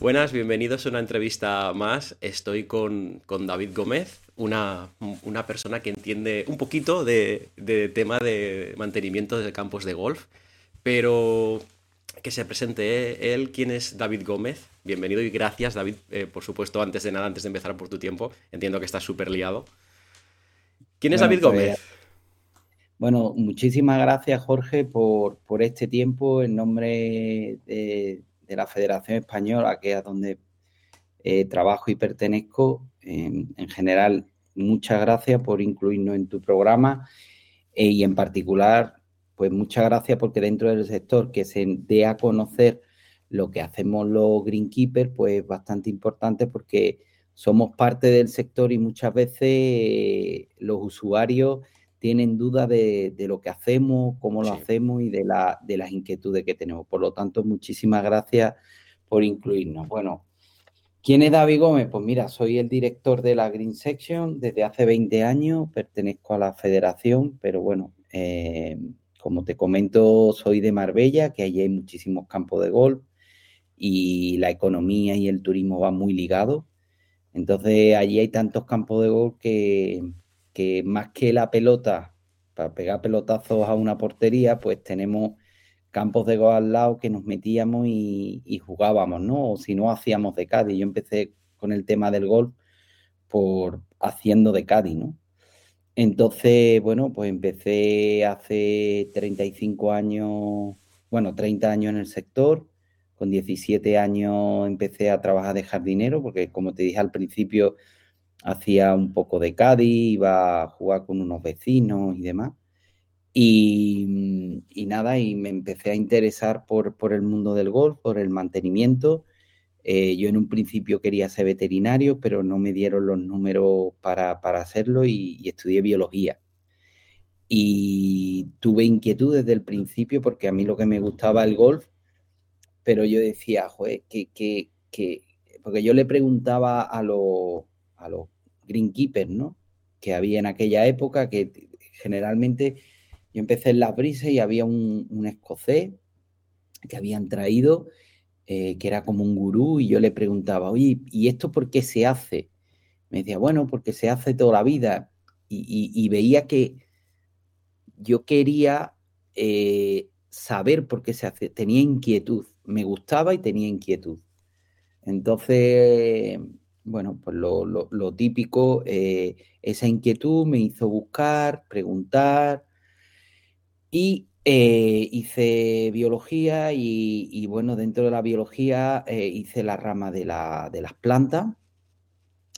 Buenas, bienvenidos a una entrevista más. Estoy con, David Gómez, una, persona que entiende un poquito de, tema de mantenimiento de campos de golf, pero que se presente él. ¿Quién es David Gómez? Bienvenido y gracias, David, eh, por supuesto, antes de nada, antes de empezar por tu tiempo. Entiendo que estás súper liado. ¿Quién es David Gómez? Pues, bueno, muchísimas gracias, Jorge, por, por este tiempo en nombre de de la Federación Española, que es donde eh, trabajo y pertenezco. en general, muchas gracias por incluirnos en tu programa eh, y en particular, pues muchas gracias porque dentro del sector que se dé a conocer lo que hacemos los greenkeepers, pues es bastante importante porque somos parte del sector y muchas veces eh, los usuarios tienen dudas de, lo que hacemos, cómo lo hacemos y de, la, de las inquietudes que tenemos. Por lo tanto, muchísimas gracias por incluirnos. Bueno, ¿quién es David Gómez? Pues mira, soy el director de la Green Section desde hace 20 años, pertenezco a la federación, pero bueno, eh, como te comento, soy de Marbella, que allí hay muchísimos campos de golf y la economía y el turismo van muy ligados. Entonces, allí hay tantos campos de golf que, que más que la pelota, para pegar pelotazos a una portería, pues tenemos campos de golf al lado que nos metíamos y, jugábamos, ¿no? O si no, hacíamos de Cádiz. Yo empecé con el tema del golf por haciendo de Cádiz, ¿no? Entonces, bueno, pues empecé hace 35 años, bueno, 30 años en el sector. Con 17 años empecé a trabajar de jardinero, porque como te dije al principio, hacía un poco de Cádiz, iba a jugar con unos vecinos y demás. Y, nada, y me empecé a interesar por, por, el mundo del golf, por el mantenimiento. Eh, yo en un principio quería ser veterinario, pero no me dieron los números para, hacerlo y, estudié biología. Y tuve inquietud desde el principio porque a mí lo que me gustaba el golf, pero yo decía, joder, que, que, que porque yo le preguntaba a a los greenkeepers, ¿no? Que había en aquella época, que generalmente yo empecé en las brisas y había un, escocés que habían traído, eh, que era como un gurú, y yo le preguntaba, oye, ¿y esto por qué se hace? Me decía, bueno, porque se hace toda la vida. Y, veía que yo quería eh, saber por qué se hace, tenía inquietud, me gustaba y tenía inquietud. Entonces, bueno, pues lo, típico, eh, esa inquietud me hizo buscar, preguntar y eh, hice biología y, bueno, dentro de la biología eh, hice la rama de, la, de las plantas,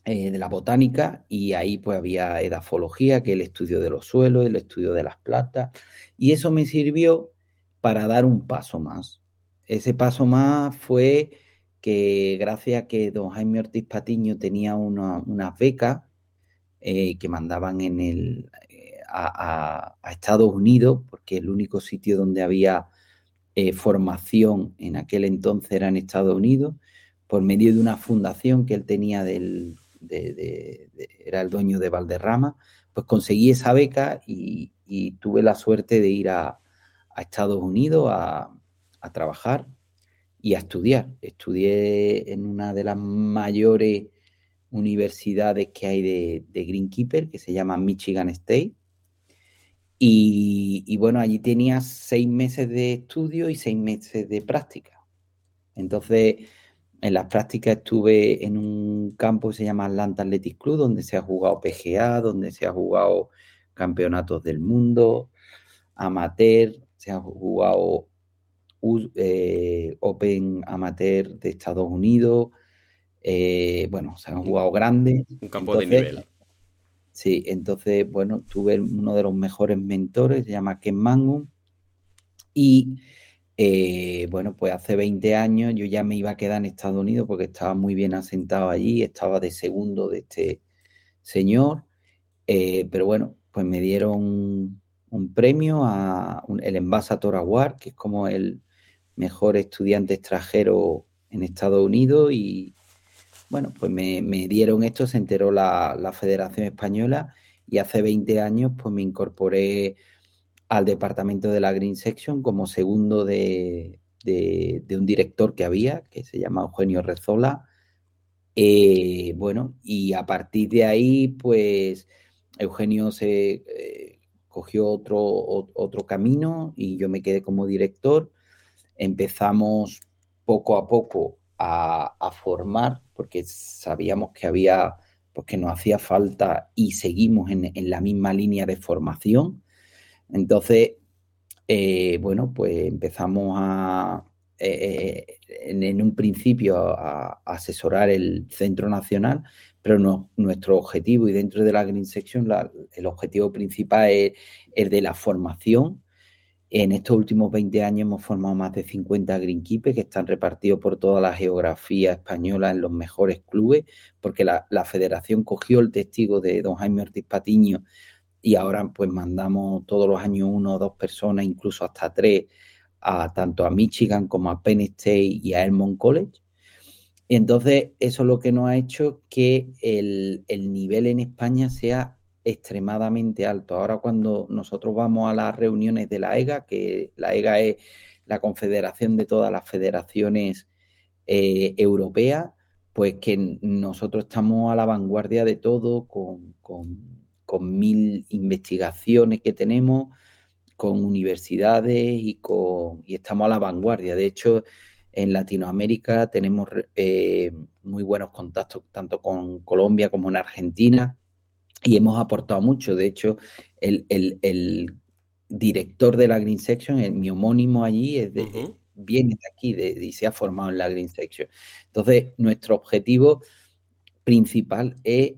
de la botánica y ahí pues había edafología, que es el estudio de los suelos, el estudio de las plantas y eso me sirvió para dar un paso más. Ese paso más fue que gracias a que don Jaime Ortiz Patiño tenía unas becas eh, que mandaban en el, eh, a, Estados Unidos, porque el único sitio donde había eh, formación en aquel entonces era en Estados Unidos, por medio de una fundación que él tenía del, era el dueño de Valderrama, pues conseguí esa beca y, tuve la suerte de ir a, Estados Unidos a, a trabajar y a estudiar. Estudié en una de las mayores universidades que hay de, Greenkeeper, que se llama Michigan State. Y, bueno, allí tenía seis meses de estudio y seis meses de práctica. Entonces, en las prácticas estuve en un campo que se llama Atlanta Athletic Club, donde se ha jugado PGA, donde se ha jugado campeonatos del mundo, amateur, se ha jugado eh, Open Amateur de Estados Unidos. Eh, bueno, se han jugado grandes. Un campo de nivel. Sí, entonces, bueno, tuve uno de los mejores mentores, se llama Ken Mangum. Y eh, bueno, pues hace 20 años yo ya me iba a quedar en Estados Unidos porque estaba muy bien asentado allí, estaba de segundo de este señor. pero bueno, pues me dieron un premio a el Ambassador Award, que es como el, mejor estudiante extranjero en Estados Unidos y bueno, pues me, dieron esto, se enteró la, Federación Española y hace 20 años pues me incorporé al departamento de la Green Section como segundo de, de, un director que había, que se llama Eugenio Rezola. Eh, bueno, y a partir de ahí, pues Eugenio se eh, cogió otro, otro camino y yo me quedé como director. Empezamos poco a poco a, formar, porque sabíamos que había, porque nos hacía falta y seguimos en, en la misma línea de formación. Entonces, eh, bueno, pues empezamos a, eh, en, un principio a, asesorar el Centro Nacional, pero no, nuestro objetivo y dentro de la Green Section el objetivo principal es el de la formación. En estos últimos 20 años hemos formado más de 50 greenkeepers que están repartidos por toda la geografía española en los mejores clubes, porque la, federación cogió el testigo de don Jaime Ortiz Patiño y ahora pues mandamos todos los años uno o dos personas, incluso hasta tres, a tanto a Michigan como a Penn State y a Elmont College. Entonces eso es lo que nos ha hecho que el, nivel en España sea extremadamente alto. Ahora cuando nosotros vamos a las reuniones de la EGA, que la EGA es la confederación de todas las federaciones eh, europeas, pues que nosotros estamos a la vanguardia de todo con con mil investigaciones que tenemos, con universidades y, con, y estamos a la vanguardia. De hecho, en Latinoamérica tenemos eh, muy buenos contactos tanto con Colombia como en Argentina y hemos aportado mucho. De hecho, el, director de la Green Section, mi homónimo allí, es de, viene de aquí y se ha formado en la Green Section. Entonces, nuestro objetivo principal es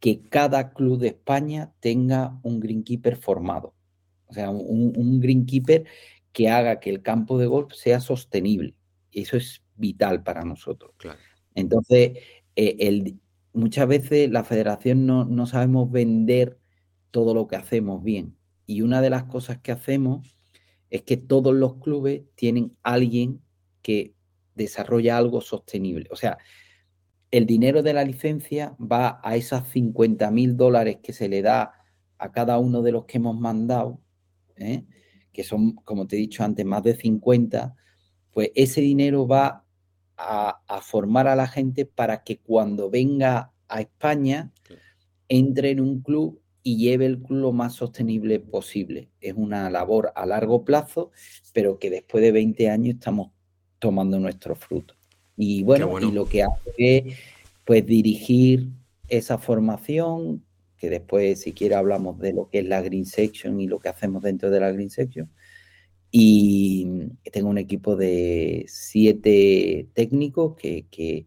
que cada club de España tenga un greenkeeper formado. O sea, un, greenkeeper que haga que el campo de golf sea sostenible. Eso es vital para nosotros. Entonces, eh, muchas veces la federación no, no sabemos vender todo lo que hacemos bien. Y una de las cosas que hacemos es que todos los clubes tienen alguien que desarrolla algo sostenible. O sea, el dinero de la licencia va a esas 50 mil dólares que se le da a cada uno de los que hemos mandado, ¿eh? que son, como te he dicho antes, más de 50, pues ese dinero va a, formar a la gente para que cuando venga a España entre en un club y lleve el club lo más sostenible posible. Es una labor a largo plazo, pero que después de 20 años estamos tomando nuestros frutos. Y bueno, y lo que hace es pues dirigir esa formación, que después si quiere hablamos de lo que es la Green Section y lo que hacemos dentro de la Green Section. Y tengo un equipo de siete técnicos que,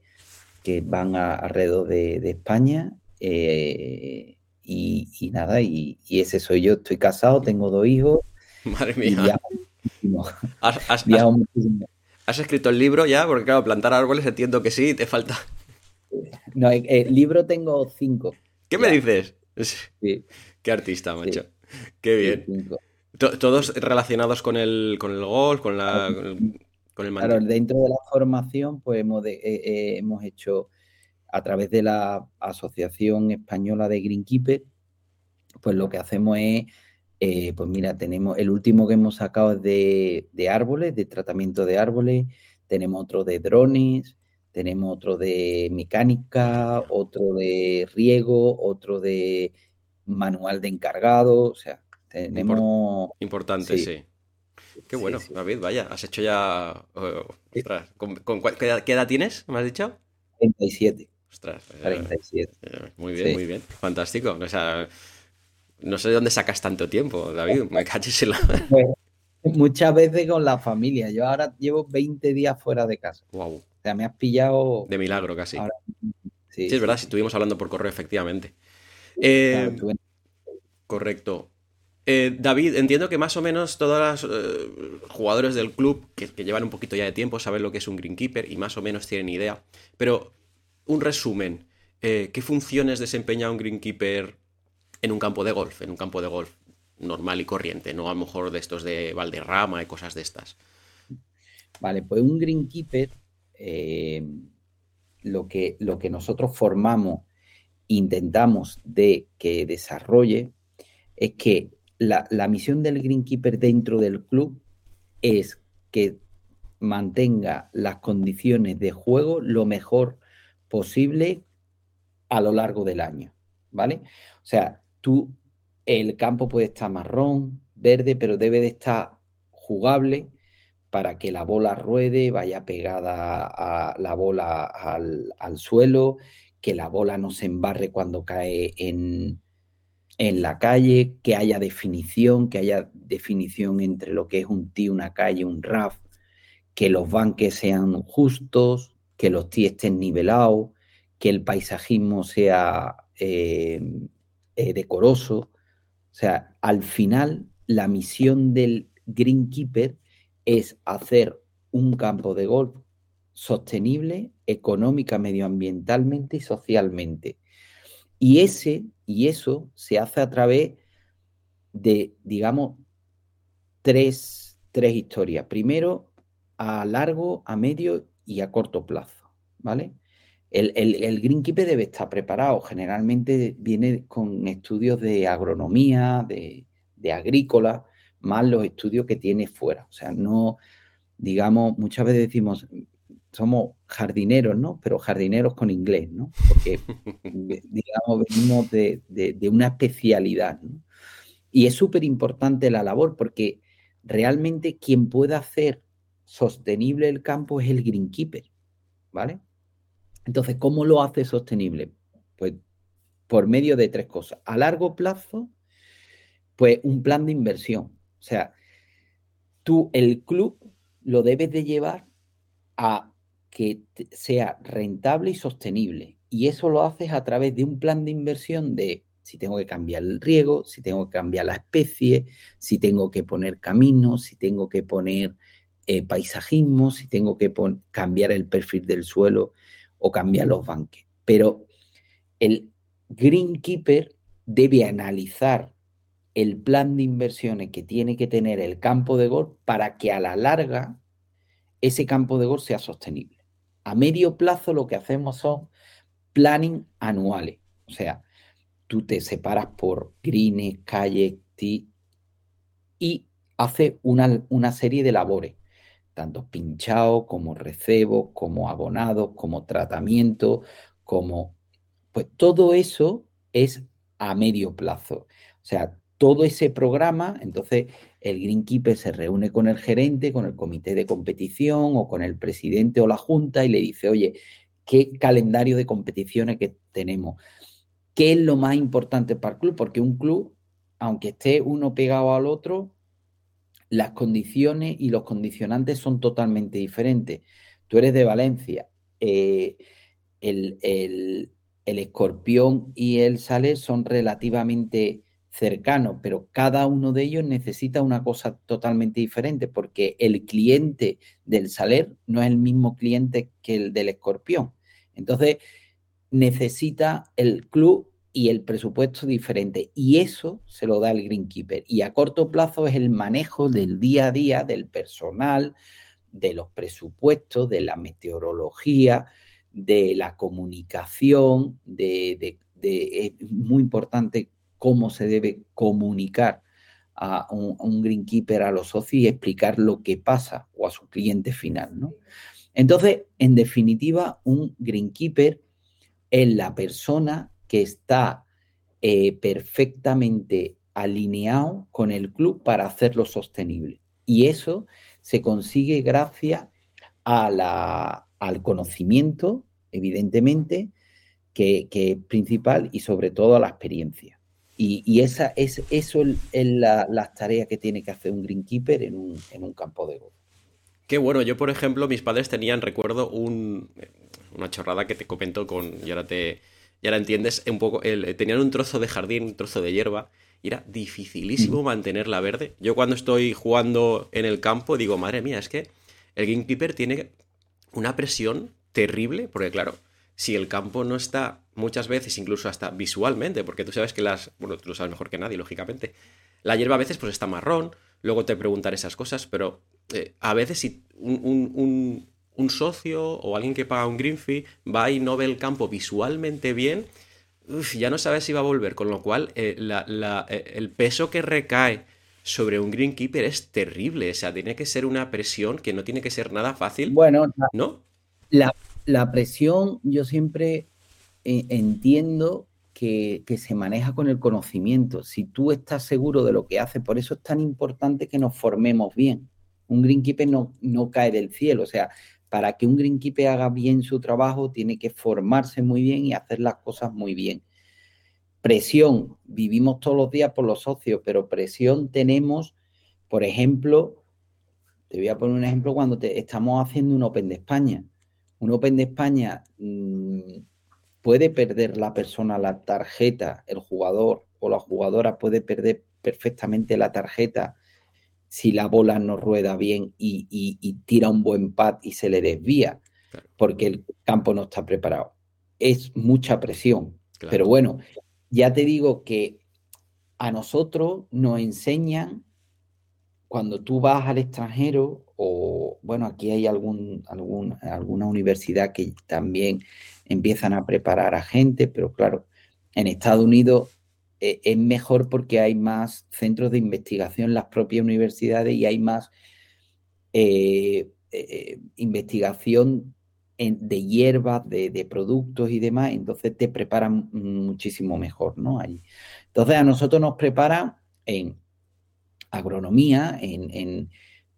van alrededor de, España. Eh, y, nada, y, ese soy yo. Estoy casado, tengo dos hijos. Madre mía. ¿Has escrito el libro ya? Porque claro, plantar árboles entiendo que sí, te falta. No, el eh, eh, libro tengo cinco. ¿Qué me dices? Sí. Qué artista, macho. Qué bien. Todos relacionados con el, con el golf, con la. Con el, claro, dentro de la formación, pues hemos, eh, hemos hecho a través de la Asociación Española de Greenkeeper, pues lo que hacemos es eh, pues mira, tenemos el último que hemos sacado es de, árboles, de tratamiento de árboles, tenemos otro de drones, tenemos otro de mecánica, otro de riego, otro de manual de encargado, o sea, tenemos... Importante, sí. Qué bueno, David, vaya, has hecho ya... ¿con, qué, edad, tienes, me has dicho? 37. Ostras. 37. Eh, eh, muy bien, muy bien. Fantástico. O sea, no sé de dónde sacas tanto tiempo, David. Me caches en la. Pues, muchas veces con la familia. Yo ahora llevo 20 días fuera de casa. Wow. O sea, me has pillado. De milagro casi. Sí, es verdad, si estuvimos hablando por correo, efectivamente. Eh, correcto. Eh, David, entiendo que más o menos todos los eh, jugadores del club que, llevan un poquito ya de tiempo saben lo que es un greenkeeper y más o menos tienen idea. Pero un resumen, ¿qué funciones desempeña un greenkeeper en un campo de golf, en un campo de golf normal y corriente, no a lo mejor de estos de Valderrama y cosas de estas. Vale, pues un greenkeeper, eh, lo, que, lo que nosotros formamos, intentamos de que desarrolle, es que la, la misión del greenkeeper dentro del club es que mantenga las condiciones de juego lo mejor posible a lo largo del año, ¿vale? O sea, tú, el campo puede estar marrón, verde, pero debe de estar jugable para que la bola ruede, vaya pegada a la bola al, al suelo, que la bola no se embarre cuando cae en, en la calle, que haya definición, que haya definición entre lo que es un tee, una calle, un RAF, que los banques sean justos, que los tees estén nivelados, que el paisajismo sea eh, eh, decoroso. O sea, al final la misión del Greenkeeper es hacer un campo de golf sostenible económica, medioambientalmente y socialmente. Y ese y eso se hace a través de, digamos, tres, tres historias. Primero, a largo, a medio y a corto plazo, ¿vale? El, el, greenkeeper debe estar preparado. Generalmente viene con estudios de agronomía, de, de, agrícola, más los estudios que tiene fuera. O sea, no, digamos, muchas veces decimos, somos jardineros, ¿no? Pero jardineros con inglés, ¿no? Porque, digamos, venimos de, de, una especialidad, ¿no? Y es súper importante la labor porque realmente quien pueda hacer sostenible el campo es el greenkeeper, ¿vale? Entonces, ¿cómo lo hace sostenible? Pues por medio de tres cosas. A largo plazo, pues un plan de inversión. O sea, tú, el club, lo debes de llevar a que sea rentable y sostenible. Y eso lo haces a través de un plan de inversión de si tengo que cambiar el riego, si tengo que cambiar la especie, si tengo que poner caminos, si tengo que poner eh, paisajismo, si tengo que cambiar el perfil del suelo o cambiar los banques. Pero el greenkeeper debe analizar el plan de inversiones que tiene que tener el campo de golf para que a la larga ese campo de golf sea sostenible. A medio plazo lo que hacemos son planning anuales. O sea, tú te separas por greens, calles, y haces una, una serie de labores, tanto pinchado como recebo, como abonado, como tratamiento, como... Pues todo eso es a medio plazo. O sea, todo ese programa, entonces el Greenkeeper se reúne con el gerente, con el comité de competición o con el presidente o la junta y le dice, oye, ¿qué calendario de competiciones que tenemos? ¿Qué es lo más importante para el club? Porque un club, aunque esté uno pegado al otro, las condiciones y los condicionantes son totalmente diferentes. Tú eres de Valencia. Eh, el, el escorpión y el saler son relativamente cercano, pero cada uno de ellos necesita una cosa totalmente diferente porque el cliente del Saler no es el mismo cliente que el del escorpión. Entonces, necesita el club y el presupuesto diferente. Y eso se lo da el Greenkeeper. Y a corto plazo es el manejo del día a día, del personal, de los presupuestos, de la meteorología, de la comunicación, de, es muy importante cómo se debe comunicar a un, greenkeeper, a los socios y explicar lo que pasa o a su cliente final, ¿no? Entonces, en definitiva, un greenkeeper es la persona que está eh, perfectamente alineado con el club para hacerlo sostenible. Y eso se consigue gracias al conocimiento, evidentemente, que, que, es principal y sobre todo a la experiencia. Y, esa es eso es la, las tareas que tiene que hacer un greenkeeper en un, en un campo de golf. Qué bueno, yo por ejemplo, mis padres tenían, recuerdo, un, una chorrada que te comento con, y ahora te, y ahora entiendes un poco, el, tenían un trozo de jardín, un trozo de hierba, y era dificilísimo mantenerla verde. Yo cuando estoy jugando en el campo digo, madre mía, es que el greenkeeper tiene una presión terrible, porque claro, si el campo no está muchas veces, incluso hasta visualmente, porque tú sabes que las, bueno, tú lo sabes mejor que nadie, lógicamente, la hierba a veces pues está marrón, luego te preguntar esas cosas, pero eh, a veces si un, socio o alguien que paga un green fee va y no ve el campo visualmente bien, ya no sabes si va a volver, con lo cual eh, eh, el peso que recae sobre un greenkeeper es terrible. O sea, tiene que ser una presión que no tiene que ser nada fácil. Bueno, ¿no? La, la presión yo siempre eh, entiendo que, se maneja con el conocimiento. Si tú estás seguro de lo que haces, por eso es tan importante que nos formemos bien. Un greenkeeper no, no cae del cielo. O sea, para que un greenkeeper haga bien su trabajo, tiene que formarse muy bien y hacer las cosas muy bien. Presión, vivimos todos los días por los socios, pero presión tenemos, por ejemplo, te voy a poner un ejemplo cuando te, estamos haciendo un Open de España. Un Open de España mmm, puede perder la persona la tarjeta, el jugador o la jugadora puede perder perfectamente la tarjeta si la bola no rueda bien y, tira un buen pad y se le desvía, porque el campo no está preparado. Es mucha presión. Pero bueno, ya te digo que a nosotros nos enseñan cuando tú vas al extranjero o bueno, aquí hay algún, algún, alguna universidad que también empiezan a preparar a gente, pero claro, en Estados Unidos eh, es mejor porque hay más centros de investigación en las propias universidades y hay más eh, eh, investigación de hierbas, de, productos y demás, entonces te preparan muchísimo mejor, ¿no? Entonces a nosotros nos preparan en agronomía, en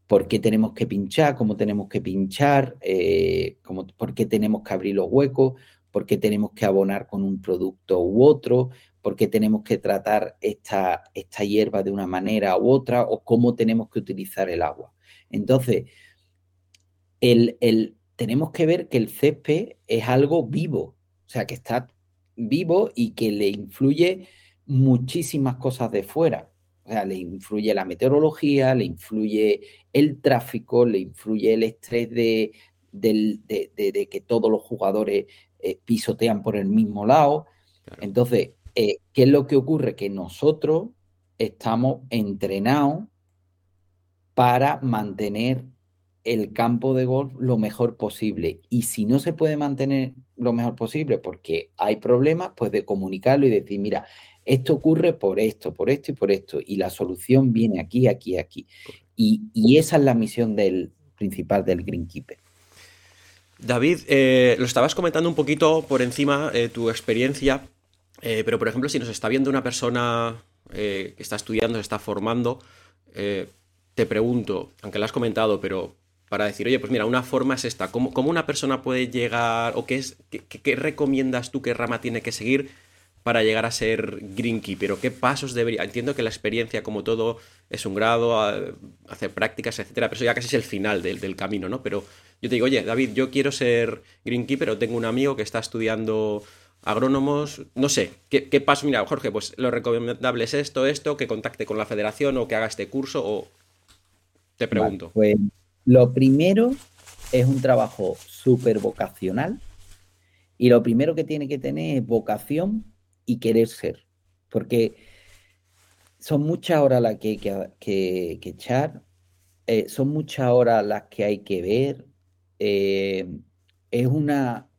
por qué tenemos que pinchar, cómo tenemos que pinchar, eh, por qué tenemos que abrir los huecos, por qué tenemos que abonar con un producto u otro, por qué tenemos que tratar esta, esta hierba de una manera u otra o cómo tenemos que utilizar el agua. Entonces, el, tenemos que ver que el césped es algo vivo, o sea, que está vivo y que le influye muchísimas cosas de fuera. O sea, le influye la meteorología, le influye el tráfico, le influye el estrés de, que todos los jugadores eh, pisotean por el mismo lado. Entonces, eh, ¿qué es lo que ocurre? Que nosotros estamos entrenados para mantener el campo de golf lo mejor posible. Y si no se puede mantener lo mejor posible porque hay problemas, pues de comunicarlo y decir, mira, esto ocurre por esto, por esto y por esto, y la solución viene aquí, aquí, aquí. Y, esa es la misión del principal del Greenkeeper. David, eh, lo estabas comentando un poquito por encima eh, tu experiencia, eh, pero por ejemplo, si nos está viendo una persona que está estudiando, se está formando, te pregunto, aunque lo has comentado, pero para decir, oye, pues mira, una forma es esta, ¿cómo, una persona puede llegar o qué, es, qué recomiendas tú, qué rama tiene que seguir para llegar a ser greenkeeper? ¿O qué pasos debería? Entiendo que la experiencia, como todo, es un grado, hacer prácticas, etcétera, pero eso ya casi es el final del, camino, ¿no? Pero yo te digo, oye, David, yo quiero ser greenkeeper o tengo un amigo que está estudiando agrónomos, no sé, ¿qué, qué paso? Mira, Jorge, pues lo recomendable es esto, esto, que contacte con la federación o que haga este curso o te pregunto. pues lo primero es un trabajo súper vocacional y lo primero que tiene que tener es vocación y querer ser. Porque son muchas horas las que hay que, echar, eh, son muchas horas las que hay que ver. Eh, es una.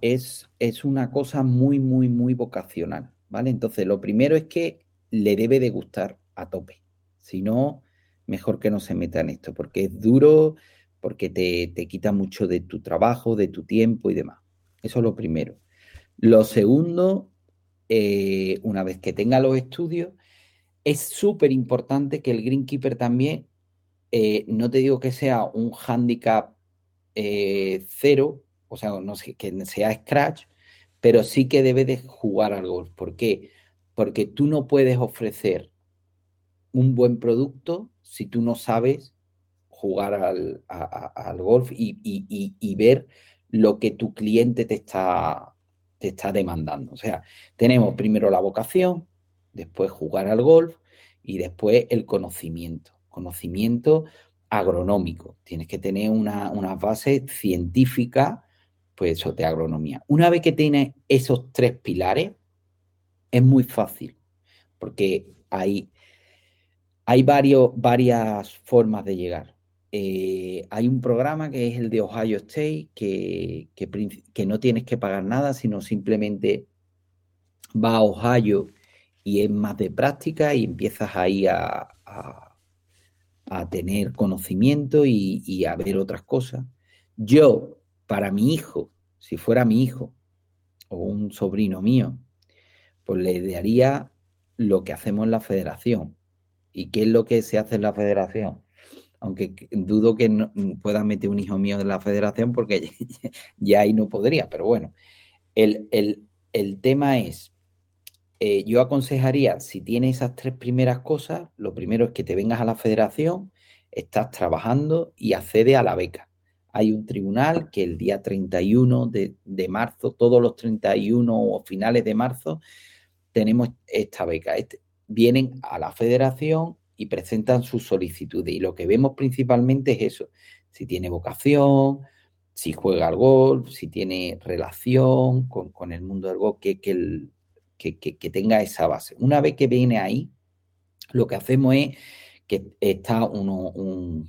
Es, es una cosa muy, muy, muy vocacional, ¿vale? Entonces, lo primero es que le debe de gustar a tope. Si no, mejor que no se meta en esto, porque es duro, porque te, te quita mucho de tu trabajo, de tu tiempo y demás. Eso es lo primero. Lo segundo, eh, una vez que tenga los estudios, es súper importante que el greenkeeper también, eh, no te digo que sea un handicap eh, cero, o sea, que sea scratch, pero sí que debe de jugar al golf. ¿Por qué? Porque tú no puedes ofrecer un buen producto si tú no sabes jugar al, golf y, ver lo que tu cliente te está, te está demandando. O sea, tenemos primero la vocación, después jugar al golf y después el conocimiento. Conocimiento agronómico. Tienes que tener una, base científica, pues eso, de agronomía. Una vez que tienes esos tres pilares, es muy fácil, porque hay, hay varios, varias formas de llegar. Eh, hay un programa que es el de Ohio State, que, que, no tienes que pagar nada, sino simplemente va a Ohio y es más de práctica y empiezas ahí a, a, tener conocimiento y, y, a ver otras cosas. Yo, para mi hijo, si fuera mi hijo o un sobrino mío, pues le daría lo que hacemos en la federación. ¿Y qué es lo que se hace en la federación? Aunque dudo que pueda meter un hijo mío en la federación porque ya ahí no podría, pero bueno, el, el tema es eh, yo aconsejaría, si tienes esas tres primeras cosas, lo primero es que te vengas a la federación, estás trabajando y accede a la beca. Hay un tribunal que el día 31 de, de marzo, todos los 31 o finales de marzo, tenemos esta beca. Este, vienen a la federación y presentan su solicitud. Y lo que vemos principalmente es eso, si tiene vocación, si juega al golf, si tiene relación con, el mundo del golf, que, que que, tenga esa base. Una vez que viene ahí, lo que hacemos es que está unos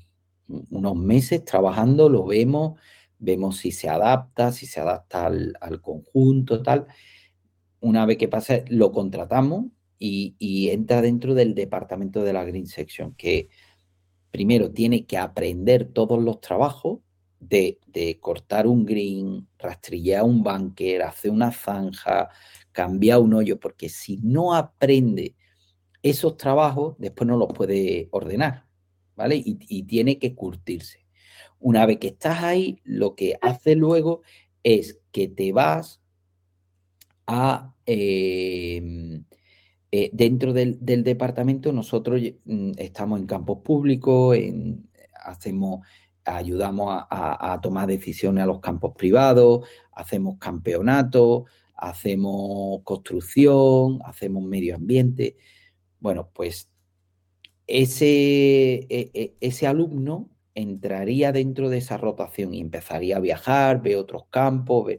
meses trabajando, lo vemos, vemos si se adapta, si se adapta al, conjunto, tal. Una vez que pasa, lo contratamos y, entra dentro del departamento de la Green Section, que primero tiene que aprender todos los trabajos de, cortar un green, rastrillar un banquer, hacer una zanja, cambiar un hoyo, porque si no aprende esos trabajos, después no los puede ordenar, ¿vale? Y, tiene que curtirse. Una vez que estás ahí, lo que hace luego es que te vas a... Em, eh, dentro del, departamento nosotros mm, estamos en campos públicos, hacemos, ayudamos a, tomar decisiones a los campos privados, hacemos campeonatos, hacemos construcción, hacemos medio ambiente. Bueno, pues ese, e, e, ese alumno entraría dentro de esa rotación y empezaría a viajar, ver otros campos,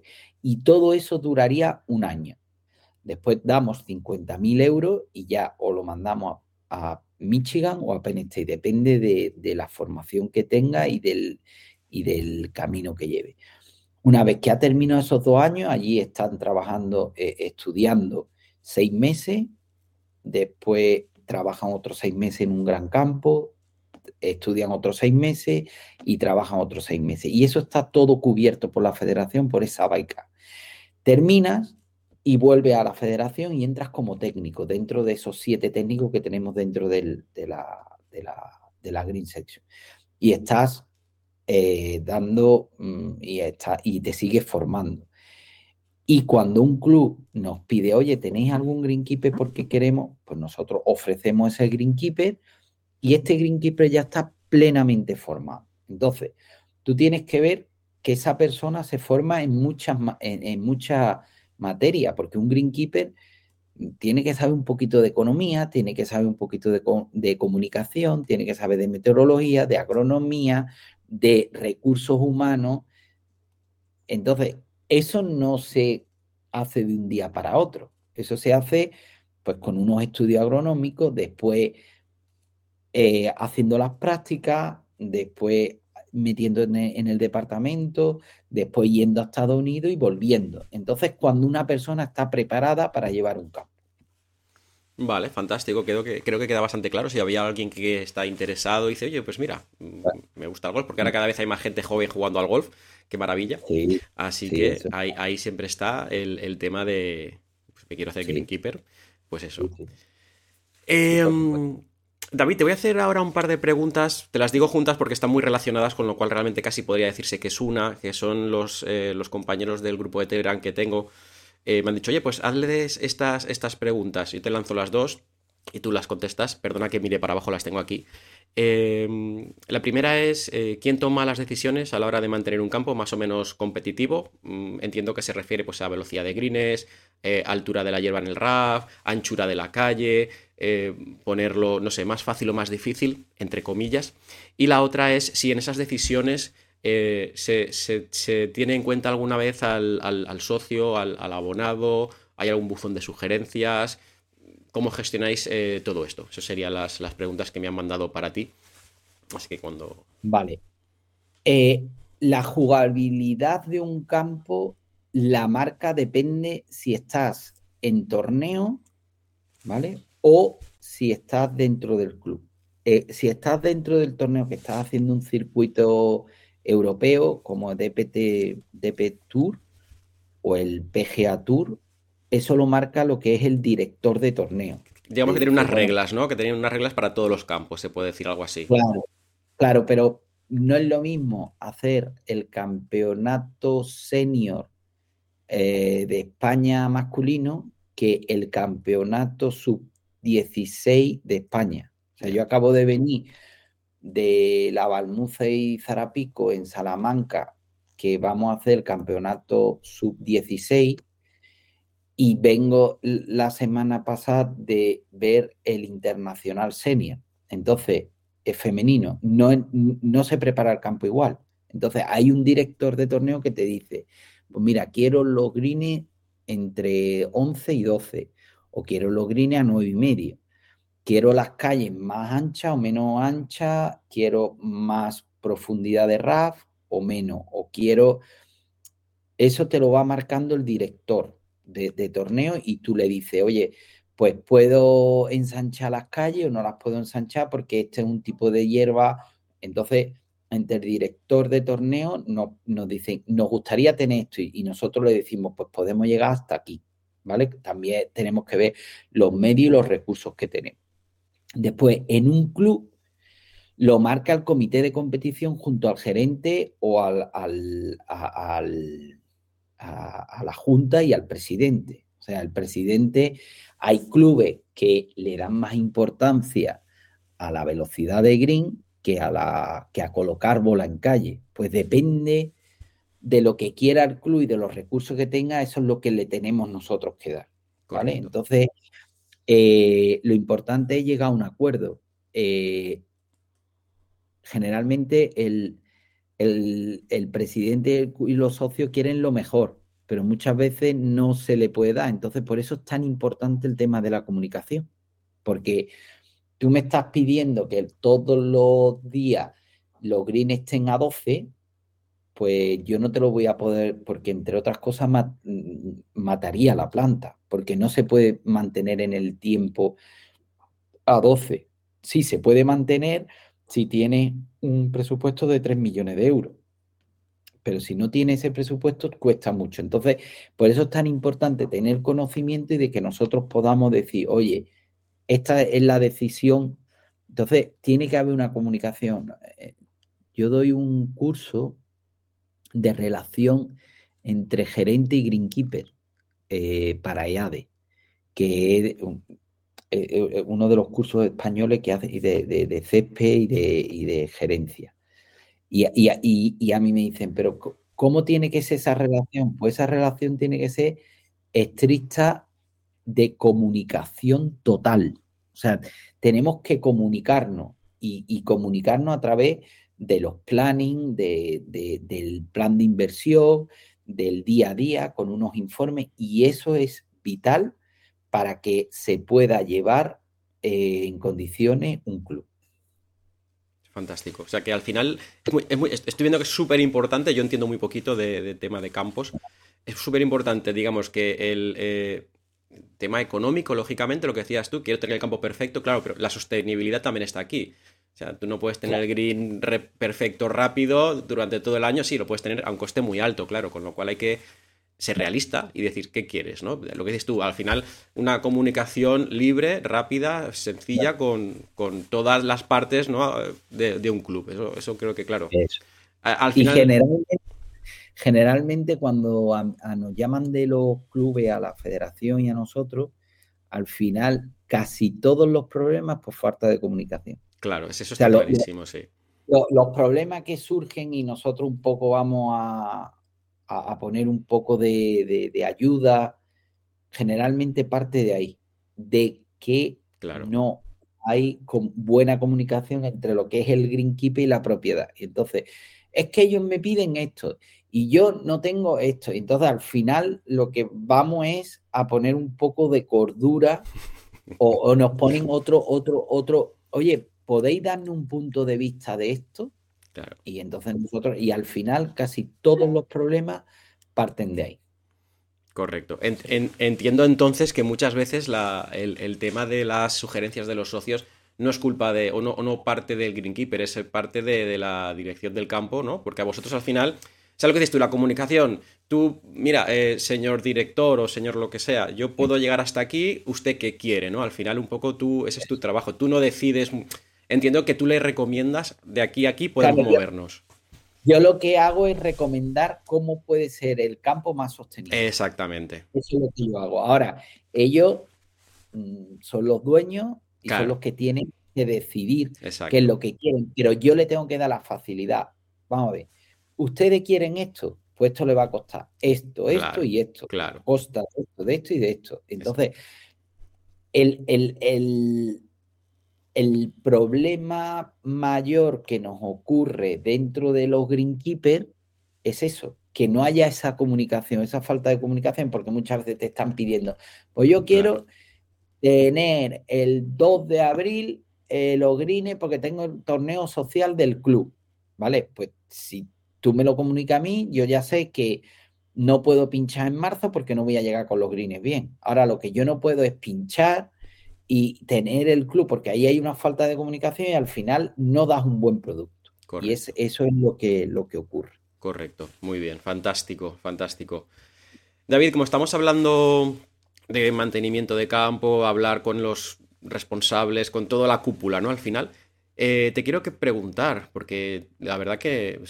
y todo eso duraría un año. Después damos 50.000 euros y ya o lo mandamos a, Michigan o a Penn State, depende de, la formación que tenga y del, y del camino que lleve. Una vez que ha terminado esos dos años, allí están trabajando, eh, estudiando seis meses, después trabajan otros seis meses en un gran campo, estudian otros seis meses y trabajan otros seis meses. Y eso está todo cubierto por la federación, por esa beca. Terminas y vuelves a la federación y entras como técnico dentro de esos siete técnicos que tenemos dentro de, la, de, la, de la Green Section. Y estás eh, dando mm, y, está, y te sigues formando. Y cuando un club nos pide, oye, ¿tenéis algún greenkeeper porque queremos? Pues nosotros ofrecemos ese greenkeeper y este greenkeeper ya está plenamente formado. Entonces, tú tienes que ver que esa persona se forma en muchas, en, en muchas materias, porque un greenkeeper tiene que saber un poquito de economía, tiene que saber un poquito de, de, comunicación, tiene que saber de meteorología, de agronomía, de recursos humanos. Entonces, eso no se hace de un día para otro. Eso se hace pues con unos estudios agronómicos, después eh, haciendo las prácticas, después metiendo en en el, departamento, después yendo a Estados Unidos y volviendo. Entonces, cuando una persona está preparada para llevar un campo. Vale, fantástico. Creo que, creo que queda bastante claro. Si había alguien que está interesado y dice, oye, pues mira, mm, me gusta el golf, porque ahora cada vez hay más gente joven jugando al golf. Qué maravilla. Así que ahí, siempre está el, tema de pues, que quiero hacer greenkeeper. Pues eso. Em, David, te voy a hacer ahora un par de preguntas. Te las digo juntas porque están muy relacionadas, con lo cual realmente casi podría decirse que es una, que son los, eh, los compañeros del grupo de Telegram que tengo eh, me han dicho, oye, pues hazles estas, estas preguntas. Yo te lanzo las dos y tú las contestas. Perdona que mire para abajo, las tengo aquí. Em, la primera es, eh, ¿quién toma las decisiones a la hora de mantener un campo más o menos competitivo? Mm, entiendo que se refiere pues, a velocidad de greens, eh, altura de la hierba en el RAF, anchura de la calle, ponerlo, no sé, más fácil o más difícil, entre comillas. Y la otra es si en esas decisiones eh, se, tiene en cuenta alguna vez al, socio, al, abonado? ¿Hay algún buzón de sugerencias? ¿Cómo gestionáis eh, todo esto? Esas serían las, preguntas que me han mandado para ti. Así que cuando. Vale. Eh, la jugabilidad de un campo, la marca depende si estás en torneo ¿vale? O si estás dentro del club. Eh, si estás dentro del torneo que estás haciendo un circuito europeo como DPT, DP Tour o el PGA Tour, eso lo marca lo que es el director de torneo. Digamos que tiene unas reglas, ¿no? Que tiene unas reglas para todos los campos, se puede decir algo así. Claro, claro, pero no es lo mismo hacer el campeonato senior eh, de España masculino que el campeonato sub-16 de España. O sea, yo acabo de venir de la Balmuce y Zarapico en Salamanca, que vamos a hacer el campeonato sub-16, y vengo la semana pasada de ver el Internacional Senior. Entonces, es femenino, no, no se prepara el campo igual. Entonces, hay un director de torneo que te dice, pues mira, quiero los entre 11 y 12, o quiero los a 9 y medio. Quiero las calles más anchas o menos anchas, quiero más profundidad de RAF o menos, o quiero... Eso te lo va marcando el director de, torneo y tú le dices, oye, pues puedo ensanchar las calles o no las puedo ensanchar porque este es un tipo de hierba. Entonces, entre el director de torneo nos, nos dicen, nos gustaría tener esto y, nosotros le decimos, pues podemos llegar hasta aquí, ¿vale? También tenemos que ver los medios y los recursos que tenemos. Después, en un club lo marca el comité de competición junto al gerente o al, al, a, a, la junta y al presidente. O sea, el presidente, hay clubes que le dan más importancia a la velocidad de green que a, la, que a colocar bola en calle. Pues depende de lo que quiera el club y de los recursos que tenga, eso es lo que le tenemos nosotros que dar. ¿vale? Entonces, eh, lo importante es llegar a un acuerdo. Eh, generalmente el, el, presidente y los socios quieren lo mejor, pero muchas veces no se le puede dar. Entonces, por eso es tan importante el tema de la comunicación, porque tú me estás pidiendo que todos los días los greens estén a 12, pues yo no te lo voy a poder, porque entre otras cosas mm, mataría la planta, porque no se puede mantener en el tiempo a 12. Sí, se puede mantener si tiene un presupuesto de 3 millones de euros. Pero si no tiene ese presupuesto, cuesta mucho. Entonces, por eso es tan importante tener conocimiento y de que nosotros podamos decir, oye, esta es la decisión. Entonces, tiene que haber una comunicación. Eh, yo doy un curso de relación entre gerente y greenkeeper eh, para EADE, que es eh, uno de los cursos españoles que hace de, de, de y de, y de gerencia. Y, y, y, a mí me dicen, pero ¿cómo tiene que ser esa relación? Pues esa relación tiene que ser estricta de comunicación total. O sea, tenemos que comunicarnos y, comunicarnos a través de los planning, de, del plan de inversión, del día a día, con unos informes, y eso es vital para que se pueda llevar eh, en condiciones un club. Fantástico. O sea que al final, estoy viendo que es súper importante, yo entiendo muy poquito de, tema de campos, es súper importante, digamos, que el, eh, tema económico, lógicamente, lo que decías tú, quiero tener el campo perfecto, claro, pero la sostenibilidad también está aquí. O sea, tú no puedes tener el green perfecto rápido durante todo el año, sí, lo puedes tener a un coste muy alto, claro, con lo cual hay que ser realista y decir qué quieres, ¿no? Lo que dices tú, al final, una comunicación libre, rápida, sencilla, con, todas las partes ¿no? de, un club. Eso, eso creo que, claro. Al final... generalmente Generalmente cuando nos llaman de los clubes a la federación y a nosotros, al final casi todos los problemas por falta de comunicación. Claro, eso está clarísimo, sí. Los, problemas que surgen y nosotros un poco vamos a, poner un poco de, ayuda, generalmente parte de ahí, de que no hay buena comunicación entre lo que es el greenkeeper y la propiedad. Entonces, es que ellos me piden esto y yo no tengo esto. Entonces, al final, lo que vamos es a poner un poco de cordura o, nos ponen otro, otro, otro. Oye, ¿podéis darme un punto de vista de esto? Y entonces nosotros, y al final, casi todos los problemas parten de ahí. Correcto. entiendo entonces que muchas veces el, tema de las sugerencias de los socios no es culpa de, o no, parte del greenkeeper, es parte de, la dirección del campo, ¿no? Porque a vosotros al final, ¿sabes lo que dices tú? La comunicación, tú, mira, eh, señor director o señor lo que sea, yo puedo llegar hasta aquí, usted qué quiere, ¿no? Al final un poco tú, ese es tu trabajo, tú no decides, entiendo que tú le recomiendas de aquí a aquí podemos movernos. Yo lo que hago es recomendar cómo puede ser el campo más sostenible. Exactamente. Eso es lo que yo hago. Ahora, ellos mm, son los dueños y son los que tienen que decidir qué es lo que quieren, pero yo le tengo que dar la facilidad. Vamos a ver, ustedes quieren esto, pues esto le va a costar esto, esto y esto. Claro. Costa esto, de esto y de esto. Entonces, el, el, el el problema mayor que nos ocurre dentro de los greenkeepers es eso, que no haya esa comunicación, esa falta de comunicación, porque muchas veces te están pidiendo, pues yo quiero tener el 2 de abril eh, los greens porque tengo el torneo social del club, ¿vale? Pues si tú me lo comunicas a mí, yo ya sé que no puedo pinchar en marzo porque no voy a llegar con los greens bien. Ahora lo que yo no puedo es pinchar y tener el club, porque ahí hay una falta de comunicación y al final no das un buen producto. Y es, eso es lo que, lo que ocurre. Correcto, muy bien, fantástico, fantástico. David, como estamos hablando de mantenimiento de campo, hablar con los responsables, con toda la cúpula, ¿no? Al final, eh, te quiero que preguntar, porque la verdad que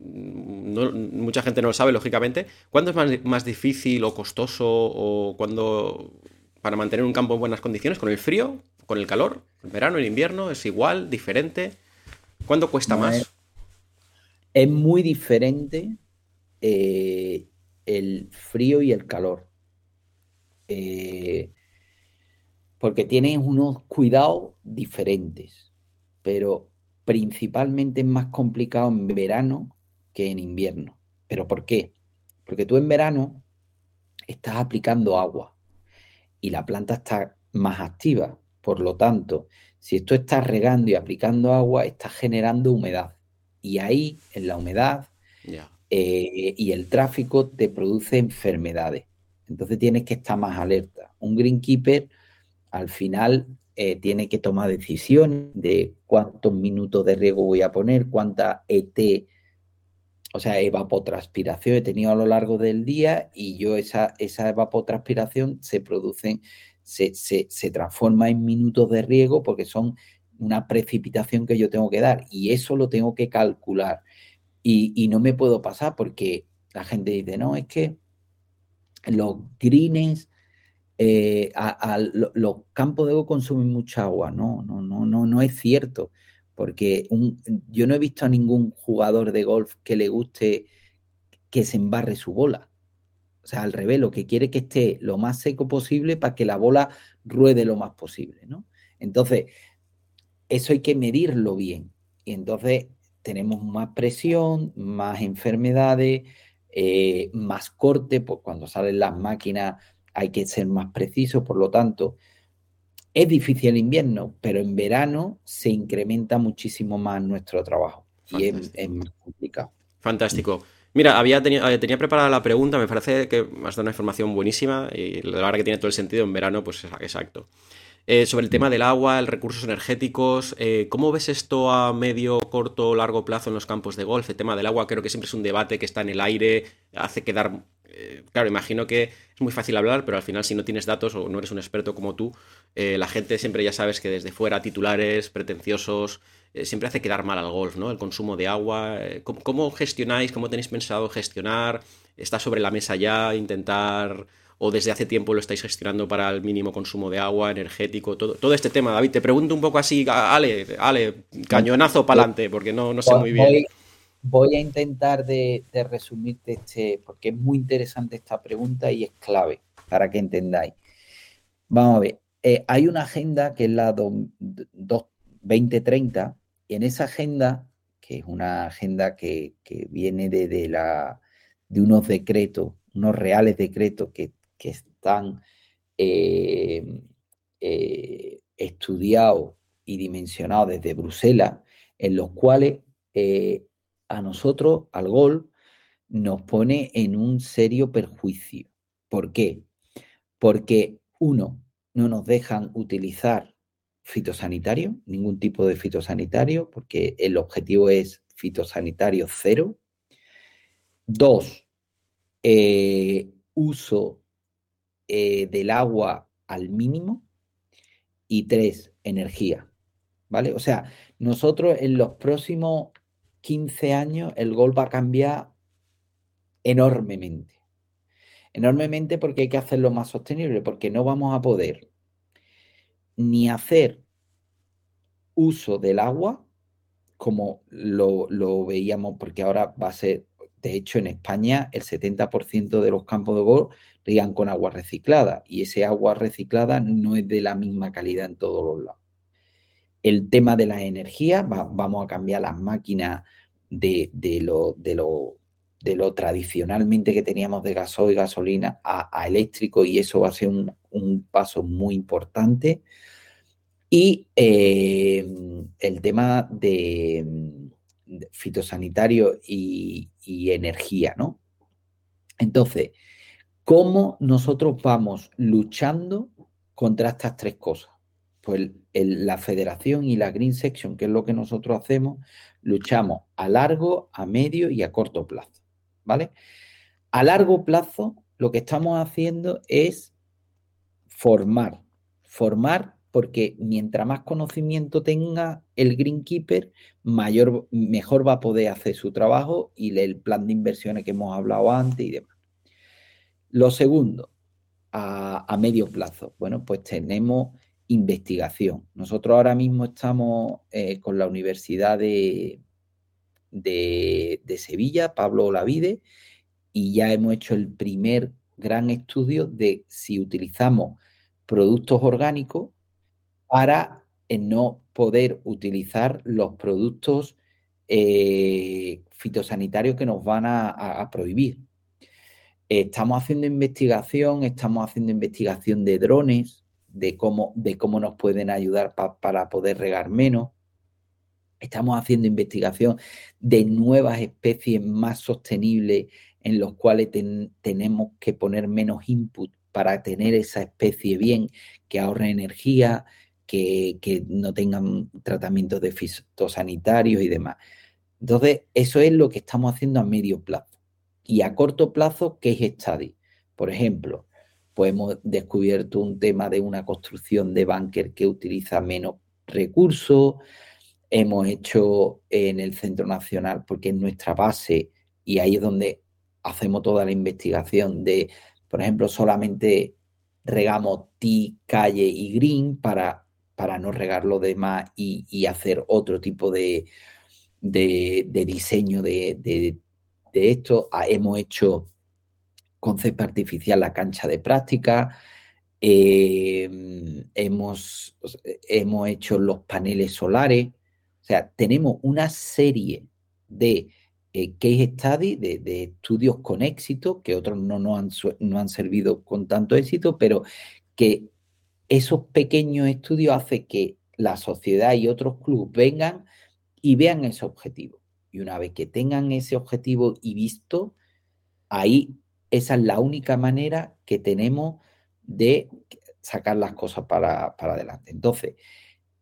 mucha gente no lo sabe, lógicamente, ¿cuándo es más, más difícil o costoso o cuándo para mantener un campo en buenas condiciones? ¿Con el frío? ¿Con el calor? ¿En verano? ¿En invierno? ¿Es igual? ¿Diferente? ¿Cuándo cuesta más? Es, muy diferente eh, el frío y el calor. Eh, porque tienes unos cuidados diferentes, pero principalmente es más complicado en verano que en invierno. ¿Pero por qué? Porque tú en verano estás aplicando agua y la planta está más activa. Por lo tanto, si esto está regando y aplicando agua, está generando humedad. Y ahí, en la humedad eh, y el tráfico, te produce enfermedades. Entonces tienes que estar más alerta. Un greenkeeper, al final, eh, tiene que tomar decisiones de cuántos minutos de riego voy a poner, cuánta ET o sea, evapotranspiración he tenido a lo largo del día y yo esa, esa evapotranspiración se produce, se, se, transforma en minutos de riego porque son una precipitación que yo tengo que dar y eso lo tengo que calcular y, no me puedo pasar porque la gente dice, no, es que los greens, eh, los campos de agua consumen mucha agua. No, no, no, no, no es cierto porque yo no he visto a ningún jugador de golf que le guste que se embarre su bola. O sea, al revés, lo que quiere que esté lo más seco posible para que la bola ruede lo más posible, ¿no? Entonces, eso hay que medirlo bien. Y entonces tenemos más presión, más enfermedades, eh, más corte, pues cuando salen las máquinas hay que ser más preciso, por lo tanto, es difícil el invierno, pero en verano se incrementa muchísimo más nuestro trabajo y es, más complicado. Fantástico. Mira, había eh, tenía preparada la pregunta, me parece que has dado una información buenísima y la verdad que tiene todo el sentido en verano, pues exacto. Eh, sobre el tema del agua, el recursos energéticos, eh, ¿cómo ves esto a medio, corto o largo plazo en los campos de golf? El tema del agua creo que siempre es un debate que está en el aire, hace quedar eh, claro, imagino que es muy fácil hablar, pero al final si no tienes datos o no eres un experto como tú, eh, la gente siempre ya sabes que desde fuera, titulares, pretenciosos, eh, siempre hace quedar mal al golf, ¿no? El consumo de agua. ¿cómo, gestionáis? ¿Cómo tenéis pensado gestionar? ¿Está sobre la mesa ya intentar o desde hace tiempo lo estáis gestionando para el mínimo consumo de agua, energético, todo, todo este tema, David. Te pregunto un poco así, Ale, Ale, cañonazo para adelante, porque no, no sé muy bien. Voy a intentar de, resumirte este, porque es muy interesante esta pregunta y es clave para que entendáis. Vamos a ver, eh, hay una agenda que es la 2030 y en esa agenda, que es una agenda que, viene de, la, de unos decretos, unos reales decretos que, están eh, eh, estudiados y dimensionados desde Bruselas, en los cuales a nosotros, al gol, nos pone en un serio perjuicio. ¿Por qué? Porque, uno, no nos dejan utilizar fitosanitario, ningún tipo de fitosanitario, porque el objetivo es fitosanitario cero. Dos, eh, uso eh, del agua al mínimo. Y tres, energía. ¿Vale? O sea, nosotros en los próximos 15 años el gol va a cambiar enormemente. Enormemente porque hay que hacerlo más sostenible, porque no vamos a poder ni hacer uso del agua como lo, lo veíamos, porque ahora va a ser de hecho, en España el 70% de los campos de golf rían con agua reciclada y ese agua reciclada no es de la misma calidad en todos los lados. El tema de la energía, vamos a cambiar las máquinas de, lo, de, lo, de, lo, tradicionalmente que teníamos de gasoil y gasolina a, eléctrico y eso va a ser un, paso muy importante. Y eh, el tema de fitosanitario y, energía, ¿no? Entonces, ¿cómo nosotros vamos luchando contra estas tres cosas? Pues la federación y la Green Section, que es lo que nosotros hacemos, luchamos a largo, a medio y a corto plazo, ¿vale? A largo plazo, lo que estamos haciendo es formar, formar porque mientras más conocimiento tenga el greenkeeper, mayor, mejor va a poder hacer su trabajo y el plan de inversiones que hemos hablado antes y demás. Lo segundo, a, medio plazo, bueno, pues tenemos investigación. Nosotros ahora mismo estamos eh, con la Universidad de, de, Sevilla, Pablo Olavide, y ya hemos hecho el primer gran estudio de si utilizamos productos orgánicos para eh, no poder utilizar los productos eh, fitosanitarios que nos van a, prohibir. Estamos haciendo investigación, estamos haciendo investigación de drones, de cómo, de cómo nos pueden ayudar para poder regar menos. Estamos haciendo investigación de nuevas especies más sostenibles en los cuales tenemos que poner menos input para tener esa especie bien, que ahorre energía, que, no tengan tratamientos de fitosanitarios y demás. Entonces, eso es lo que estamos haciendo a medio plazo. Y a corto plazo, ¿qué es study? Por ejemplo, pues hemos descubierto un tema de una construcción de búnker que utiliza menos recursos. Hemos hecho en el Centro Nacional, porque es nuestra base, y ahí es donde hacemos toda la investigación de, por ejemplo, solamente regamos T, calle y green para para no regar lo demás y, hacer otro tipo de, diseño de, esto. Ah, hemos hecho con artificial la cancha de práctica. Em, hemos, hemos hecho los paneles solares. O sea, tenemos una serie de eh, case study, de, estudios con éxito, que otros no, no, han, no han servido con tanto éxito, pero que esos pequeños estudios hacen que la sociedad y otros clubes vengan y vean ese objetivo. Y una vez que tengan ese objetivo y visto, ahí esa es la única manera que tenemos de sacar las cosas para, adelante. Entonces,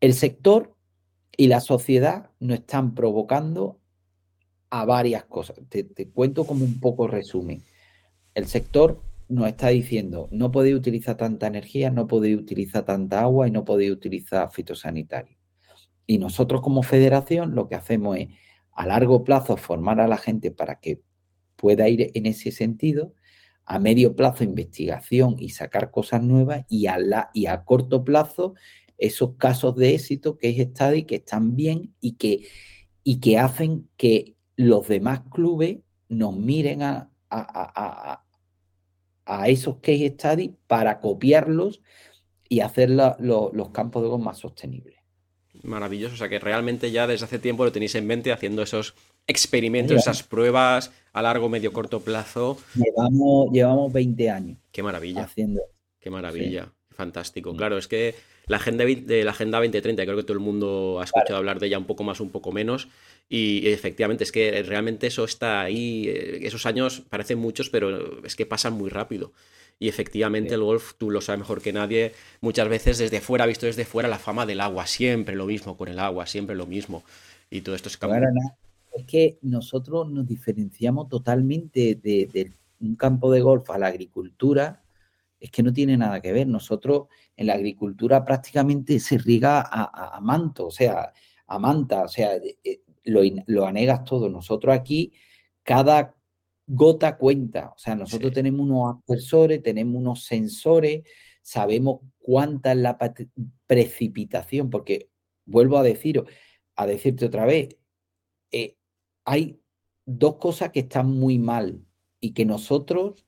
el sector y la sociedad nos están provocando a varias cosas. Te, te cuento como un poco resumen. El sector nos está diciendo, no podéis utilizar tanta energía, no podéis utilizar tanta agua y no podéis utilizar fitosanitario. Y nosotros como federación lo que hacemos es a largo plazo formar a la gente para que pueda ir en ese sentido, a medio plazo investigación y sacar cosas nuevas y a, la, y a corto plazo esos casos de éxito que es Study que están bien y que, y que hacen que los demás clubes nos miren a, a esos case studies para copiarlos y hacer los campos de golf más sostenibles. Maravilloso, o sea que realmente ya desde hace tiempo lo tenéis en mente haciendo esos experimentos, esas pruebas a largo, medio, corto plazo. Llevamos, llevamos 20 años. Qué maravilla. Haciendo. Qué maravilla. Fantástico. Claro, es que la agenda de la Agenda 2030, creo que todo el mundo ha escuchado hablar de ella un poco más, un poco menos. Y efectivamente, es que realmente eso está ahí. Eh, esos años parecen muchos, pero es que pasan muy rápido. y efectivamente el golf, tú lo sabes mejor que nadie, muchas veces desde fuera, visto desde fuera, la fama del agua, siempre lo mismo con el agua, siempre lo mismo. Y todo esto es Es que nosotros nos diferenciamos totalmente de, un campo de golf a la agricultura, es que no tiene nada que ver. Nosotros en la agricultura prácticamente se riega a, manto, o sea, a manta, o sea, eh, lo, lo anegas todo. Nosotros aquí, cada gota cuenta. O sea, nosotros tenemos unos aspersores, tenemos unos sensores, sabemos cuánta es la precipitación, porque vuelvo a deciros, a decirte otra vez, eh, hay dos cosas que están muy mal y que nosotros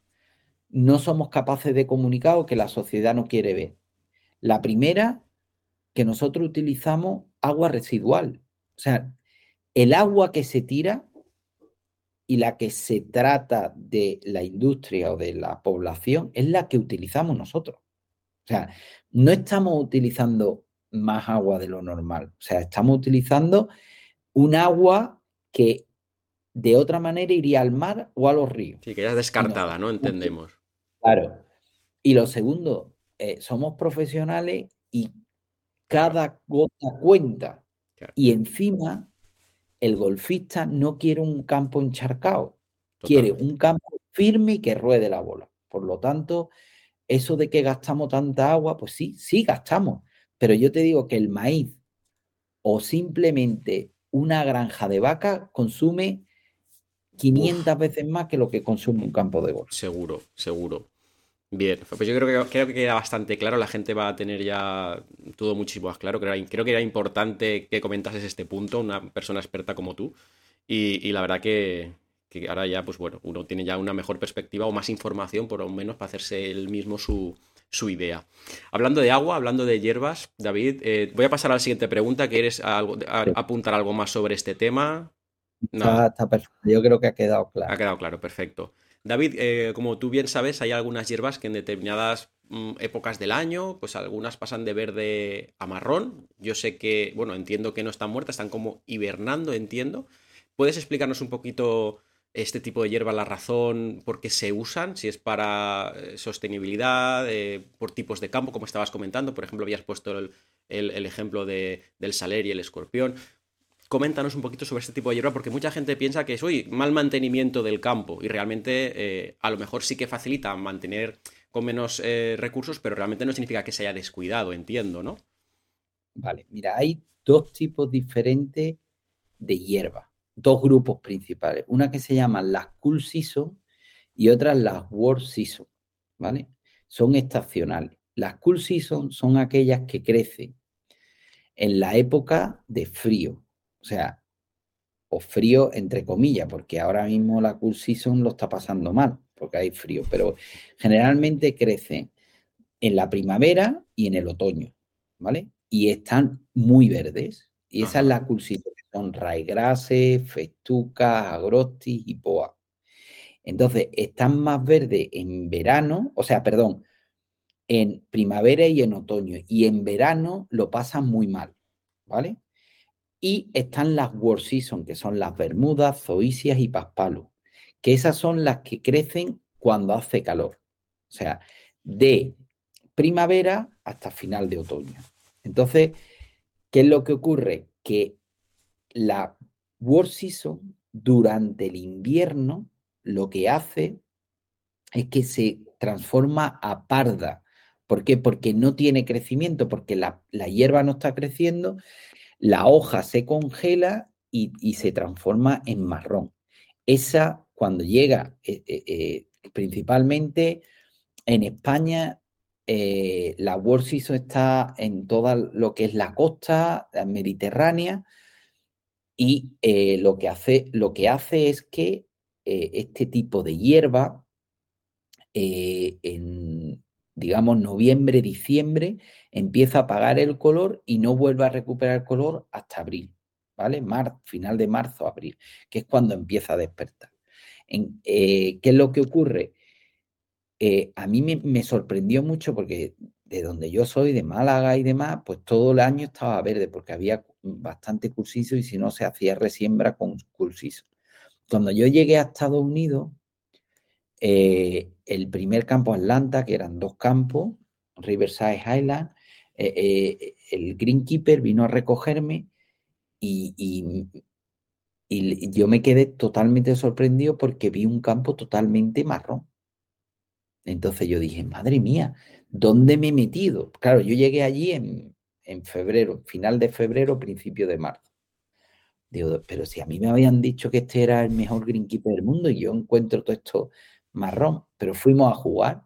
no somos capaces de comunicar o que la sociedad no quiere ver. La primera, que nosotros utilizamos agua residual. O sea, el agua que se tira y la que se trata de la industria o de la población es la que utilizamos nosotros. O sea, no estamos utilizando más agua de lo normal. O sea, estamos utilizando un agua que de otra manera iría al mar o a los ríos. Sí, que ya es descartada, ¿no? Entendemos. Claro. Y lo segundo, eh, somos profesionales y cada gota cuenta. Y encima el golfista no quiere un campo encharcado, quiere un campo firme y que ruede la bola. Por lo tanto, eso de que gastamos tanta agua, pues sí, sí gastamos. Pero yo te digo que el maíz o simplemente una granja de vaca consume 500 veces más que lo que consume un campo de golf. Seguro, seguro. Bien, pues yo creo que, creo que queda bastante claro, la gente va a tener ya todo muchísimo más claro. Creo, creo que era importante que comentases este punto, una persona experta como tú. Y, la verdad que, ahora ya, pues bueno, uno tiene ya una mejor perspectiva o más información, por lo menos, para hacerse él mismo su, idea. Hablando de agua, hablando de hierbas, David, eh, voy a pasar a la siguiente pregunta. ¿Quieres apuntar algo más sobre este tema? No. está perfecto. Yo creo que ha quedado claro. Ha quedado claro, perfecto. David, eh, como tú bien sabes, hay algunas hierbas que en determinadas mm, épocas del año, pues algunas pasan de verde a marrón. Yo sé que, bueno, entiendo que no están muertas, están como hibernando, entiendo. ¿Puedes explicarnos un poquito este tipo de hierba, la razón por qué se usan? Si es para eh, sostenibilidad, eh, por tipos de campo, como estabas comentando. Por ejemplo, habías puesto el, ejemplo del saler y el escorpión coméntanos un poquito sobre este tipo de hierba, porque mucha gente piensa que es, uy, mal mantenimiento del campo, y realmente eh, a lo mejor sí que facilita mantener con menos recursos, pero realmente no significa que se haya descuidado, entiendo, ¿no? Vale, mira, hay dos tipos diferentes de hierba, dos grupos principales. Una que se llama las cool season y otra las warm season, ¿vale? Son estacionales. Las cool season son aquellas que crecen en la época de frío, o sea, o frío entre comillas, porque ahora mismo la cool season lo está pasando mal, porque hay frío, pero generalmente crece en la primavera y en el otoño, ¿vale? Y están muy verdes. Y esa es la cool season, son raigrases, festucas, agrostis y poa. Entonces, están más verdes en verano, o sea, perdón, en primavera y en otoño. Y en verano lo pasan muy mal, ¿vale? Y están las World Season, que son las Bermudas, Zoisias y Paspalo, que esas son las que crecen cuando hace calor. O sea, de primavera hasta final de otoño. Entonces, ¿qué es lo que ocurre? Que la World Season durante el invierno lo que hace es que se transforma a parda. ¿Por qué? Porque no tiene crecimiento, porque la, hierba no está creciendo la hoja se congela y, se transforma en marrón. Esa, cuando llega, eh, eh, eh, principalmente en España, la World está en toda lo que es la costa mediterránea y lo, que hace, lo que hace es que este tipo de hierba en, digamos, noviembre, diciembre, empieza a apagar el color y no vuelve a recuperar color hasta abril, ¿vale? final de marzo, abril, que es cuando empieza a despertar. Eh, ¿Qué es lo que ocurre? Eh, a mí me, sorprendió mucho porque de donde yo soy, de Málaga y demás, pues todo el año estaba verde porque había bastante cursizo y si no se hacía resiembra con cursizo. Cuando yo llegué a Estados Unidos, eh, el primer campo Atlanta, que eran dos campos, Riverside Highland, eh, eh, el greenkeeper vino a recogerme y, y, yo me quedé totalmente sorprendido porque vi un campo totalmente marrón. Entonces yo dije, madre mía, ¿dónde me he metido? Claro, yo llegué allí en, en febrero, final de febrero, principio de marzo. Digo, pero si a mí me habían dicho que este era el mejor greenkeeper del mundo y yo encuentro todo esto marrón, pero fuimos a jugar,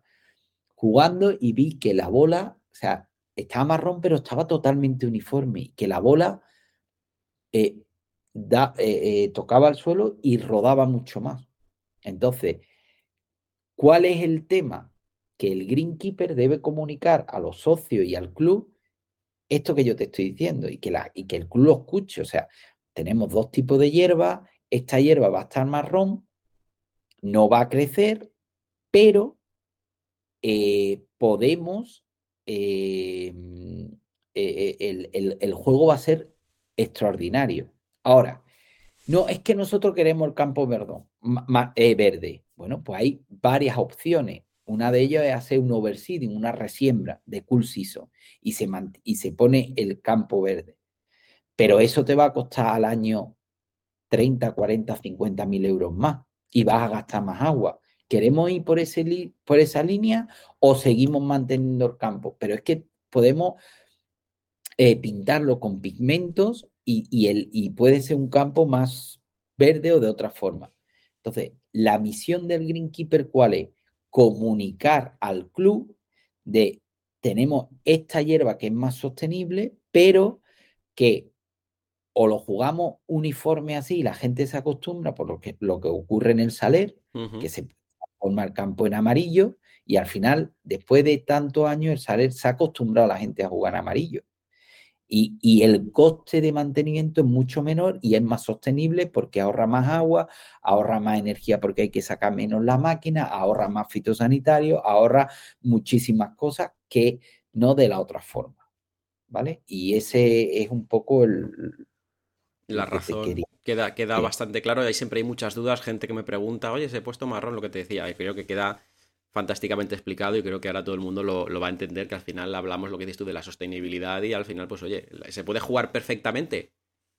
jugando y vi que la bola, o sea, estaba marrón, pero estaba totalmente uniforme que la bola eh, eh, eh, tocaba el suelo y rodaba mucho más. Entonces, ¿cuál es el tema? Que el greenkeeper debe comunicar a los socios y al club esto que yo te estoy diciendo y que, la, y que el club lo escuche. O sea, tenemos dos tipos de hierba, esta hierba va a estar marrón, no va a crecer, pero eh, podemos, eh, eh, el, juego va a ser extraordinario. Ahora, no, es que nosotros queremos el campo verde. Bueno, pues hay varias opciones. Una de ellas es hacer un overseeding, una resiembra de cool season y se, y se pone el campo verde. Pero eso te va a costar al año 30, 40, 50 mil euros más y vas a gastar más agua. ¿Queremos ir por, ese por esa línea o seguimos manteniendo el campo? Pero es que podemos eh, pintarlo con pigmentos y, el, y puede ser un campo más verde o de otra forma. Entonces, la misión del Greenkeeper, ¿cuál es? Comunicar al club de tenemos esta hierba que es más sostenible, pero que o lo jugamos uniforme así y la gente se acostumbra por lo que, lo que ocurre en el Saler, que se forma el campo en amarillo y al final, después de tantos años, el Saler se ha acostumbrado a la gente a jugar amarillo. Y, y, el coste de mantenimiento es mucho menor y es más sostenible porque ahorra más agua, ahorra más energía porque hay que sacar menos la máquina, ahorra más fitosanitario, ahorra muchísimas cosas que no de la otra forma. ¿Vale? Y ese es un poco el, la razón queda, queda bastante claro y ahí siempre hay muchas dudas, gente que me pregunta, oye, se he puesto marrón, lo que te decía, y creo que queda fantásticamente explicado y creo que ahora todo el mundo lo, va a entender, que al final hablamos lo que dices tú de la sostenibilidad y al final, pues oye, se puede jugar perfectamente.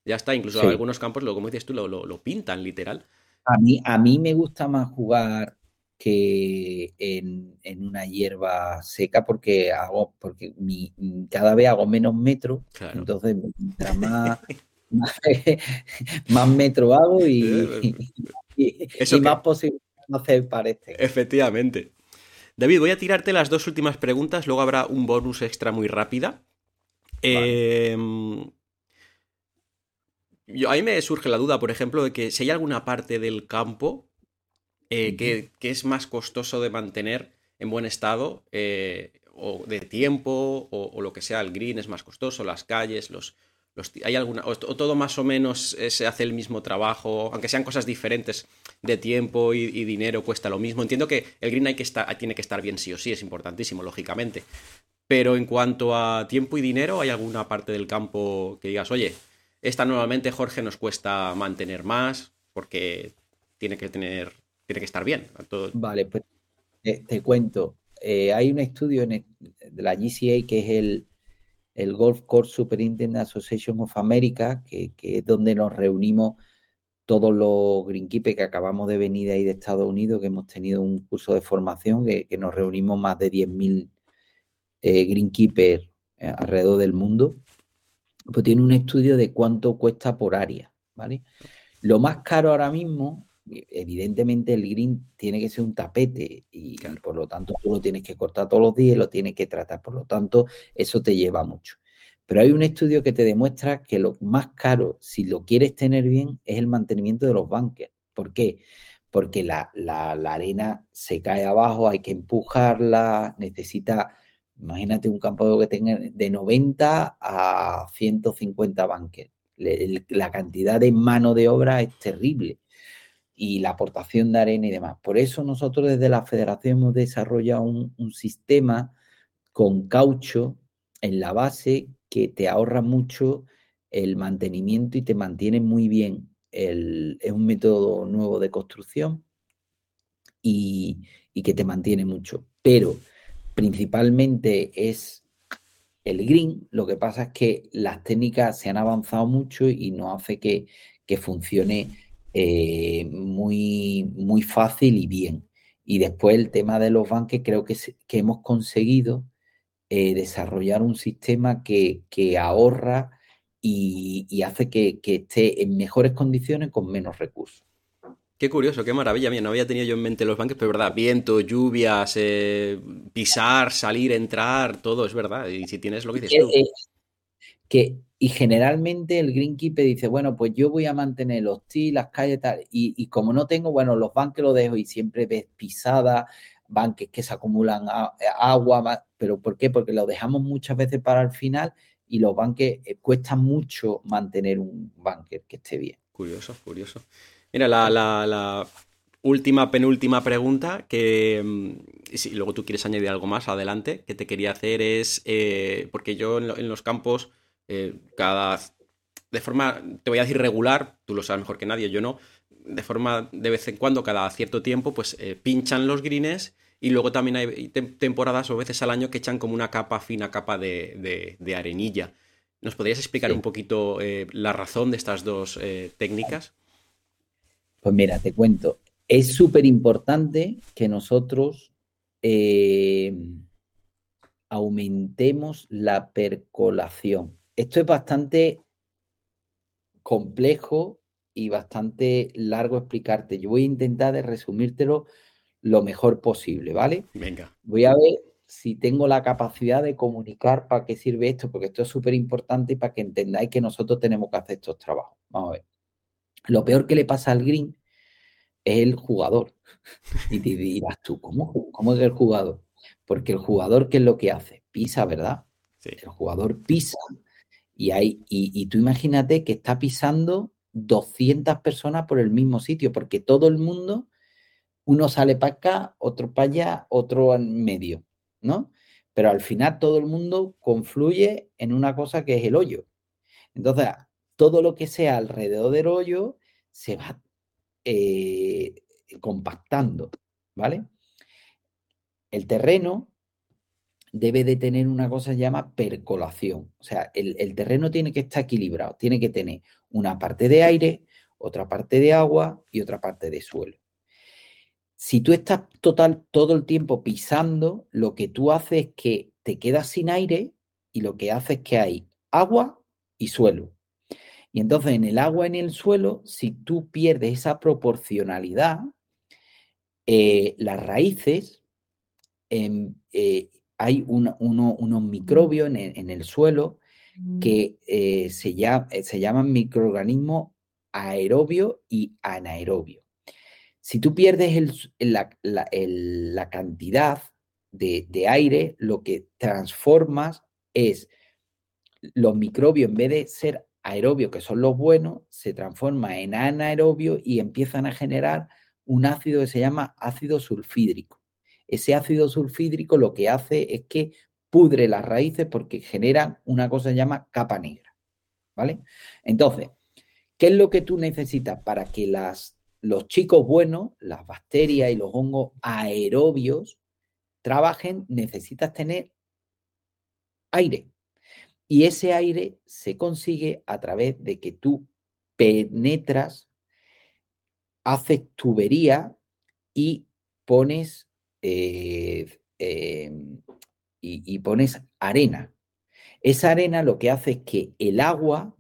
Ya está, incluso en algunos campos, lo, como dices tú, lo, lo, pintan literal. A mí, a mí me gusta más jugar que en, una hierba seca porque hago porque mi, cada vez hago menos metros entonces mientras más más metro hago y, más posible hacer parece. Efectivamente. David, voy a tirarte las dos últimas preguntas, luego habrá un bonus extra muy rápida. Em, yo, a mí me surge la duda, por ejemplo, de que si hay alguna parte del campo eh, que, es más costoso de mantener en buen estado, eh, o de tiempo, o, lo que sea, el green es más costoso, las calles, los, hay alguna, o, todo más o menos eh, se hace el mismo trabajo, aunque sean cosas diferentes de tiempo y, dinero, cuesta lo mismo. Entiendo que el green hay que estar, tiene que estar bien sí o sí, es importantísimo, lógicamente. Pero en cuanto a tiempo y dinero, ¿hay alguna parte del campo que digas, oye, esta nuevamente, Jorge, nos cuesta mantener más porque tiene que tener, tiene que estar bien? Vale, pues te, cuento. Eh, hay un estudio de la GCA que es el el Golf Course Superintendent Association of America, que, es donde nos reunimos todos los greenkeepers que acabamos de venir de ahí de Estados Unidos, que hemos tenido un curso de formación, que, nos reunimos más de 10.000 eh, greenkeepers eh, alrededor del mundo, pues tiene un estudio de cuánto cuesta por área, ¿vale? Lo más caro ahora mismo evidentemente el green tiene que ser un tapete y, por lo tanto tú lo tienes que cortar todos los días y lo tienes que tratar, por lo tanto eso te lleva mucho. Pero hay un estudio que te demuestra que lo más caro, si lo quieres tener bien, es el mantenimiento de los bunkers. ¿Por qué? Porque la, la, arena se cae abajo, hay que empujarla, necesita, imagínate un campo que tenga de 90 a 150 bunkers. La cantidad de mano de obra es terrible y la aportación de arena y demás. Por eso nosotros desde la federación hemos desarrollado un, sistema con caucho en la base que te ahorra mucho el mantenimiento y te mantiene muy bien. es un método nuevo de construcción y, y que te mantiene mucho. Pero principalmente es el green, lo que pasa es que las técnicas se han avanzado mucho y no hace que, funcione eh, muy, muy fácil y bien. Y después el tema de los banques, creo que, que hemos conseguido eh, desarrollar un sistema que, ahorra y, hace que, esté en mejores condiciones con menos recursos. Qué curioso, qué maravilla. Mira, no había tenido yo en mente los banques, pero es verdad, viento, lluvias, eh, pisar, salir, entrar, todo es verdad. Y si tienes lo que dices tú. Que, y generalmente el greenkeeper dice, bueno, pues yo voy a mantener los tí, las calles, tal. Y, y como no tengo, bueno, los banques los dejo y siempre ves pisada, banques que se acumulan agua, pero ¿por qué? Porque lo dejamos muchas veces para el final y los banques eh, cuesta mucho mantener un banker que esté bien. Curioso, curioso. Mira, la, última, penúltima pregunta, que mm, si luego tú quieres añadir algo más adelante, que te quería hacer es, eh, porque yo en, los campos, eh, cada, de forma, te voy a decir regular, tú lo sabes mejor que nadie, yo no, de forma de vez en cuando, cada cierto tiempo, pues eh, pinchan los greens y luego también hay temporadas o veces al año que echan como una capa fina, capa de, arenilla. ¿Nos podrías explicar un poquito eh, la razón de estas dos eh, técnicas? Pues mira, te cuento. Es súper importante que nosotros aumentemos la percolación. Esto es bastante complejo y bastante largo explicarte. Yo voy a intentar de resumírtelo lo mejor posible, ¿vale? Venga. Voy a ver si tengo la capacidad de comunicar para qué sirve esto, porque esto es súper importante para que entendáis que nosotros tenemos que hacer estos trabajos. Vamos a ver. Lo peor que le pasa al green es el jugador. Y te dirás tú, ¿cómo, cómo es el jugador? Porque el jugador, ¿qué es lo que hace? Pisa, ¿verdad? Sí. El jugador pisa y, hay, y tú imagínate que está pisando 200 personas por el mismo sitio, porque todo el mundo, uno sale para acá, otro para allá, otro en medio, ¿no? Pero al final todo el mundo confluye en una cosa que es el hoyo. Entonces, todo lo que sea alrededor del hoyo se va eh, compactando, ¿vale? El terreno debe de tener una cosa que se llama percolación. O sea, el, terreno tiene que estar equilibrado, tiene que tener una parte de aire, otra parte de agua y otra parte de suelo. Si tú estás total todo el tiempo pisando, lo que tú haces es que te quedas sin aire y lo que hace es que hay agua y suelo. Y entonces en el agua en el suelo, si tú pierdes esa proporcionalidad, eh, las raíces em, eh, hay unos microbios en el, suelo mm. que eh, se, eh, se, llaman microorganismos aerobio y anaerobio. Si tú pierdes la, cantidad de, aire, lo que transformas es los microbios, en vez de ser aerobios, que son los buenos, se transforma en anaerobio y empiezan a generar un ácido que se llama ácido sulfídrico. Ese ácido sulfídrico lo que hace es que pudre las raíces porque genera una cosa que llama capa negra. ¿Vale? Entonces, ¿qué es lo que tú necesitas para que las, los chicos buenos, las bacterias y los hongos aerobios trabajen? Necesitas tener aire. Y ese aire se consigue a través de que tú penetras, haces tubería y pones eh, em, y, pones arena. Esa arena lo que hace es que el agua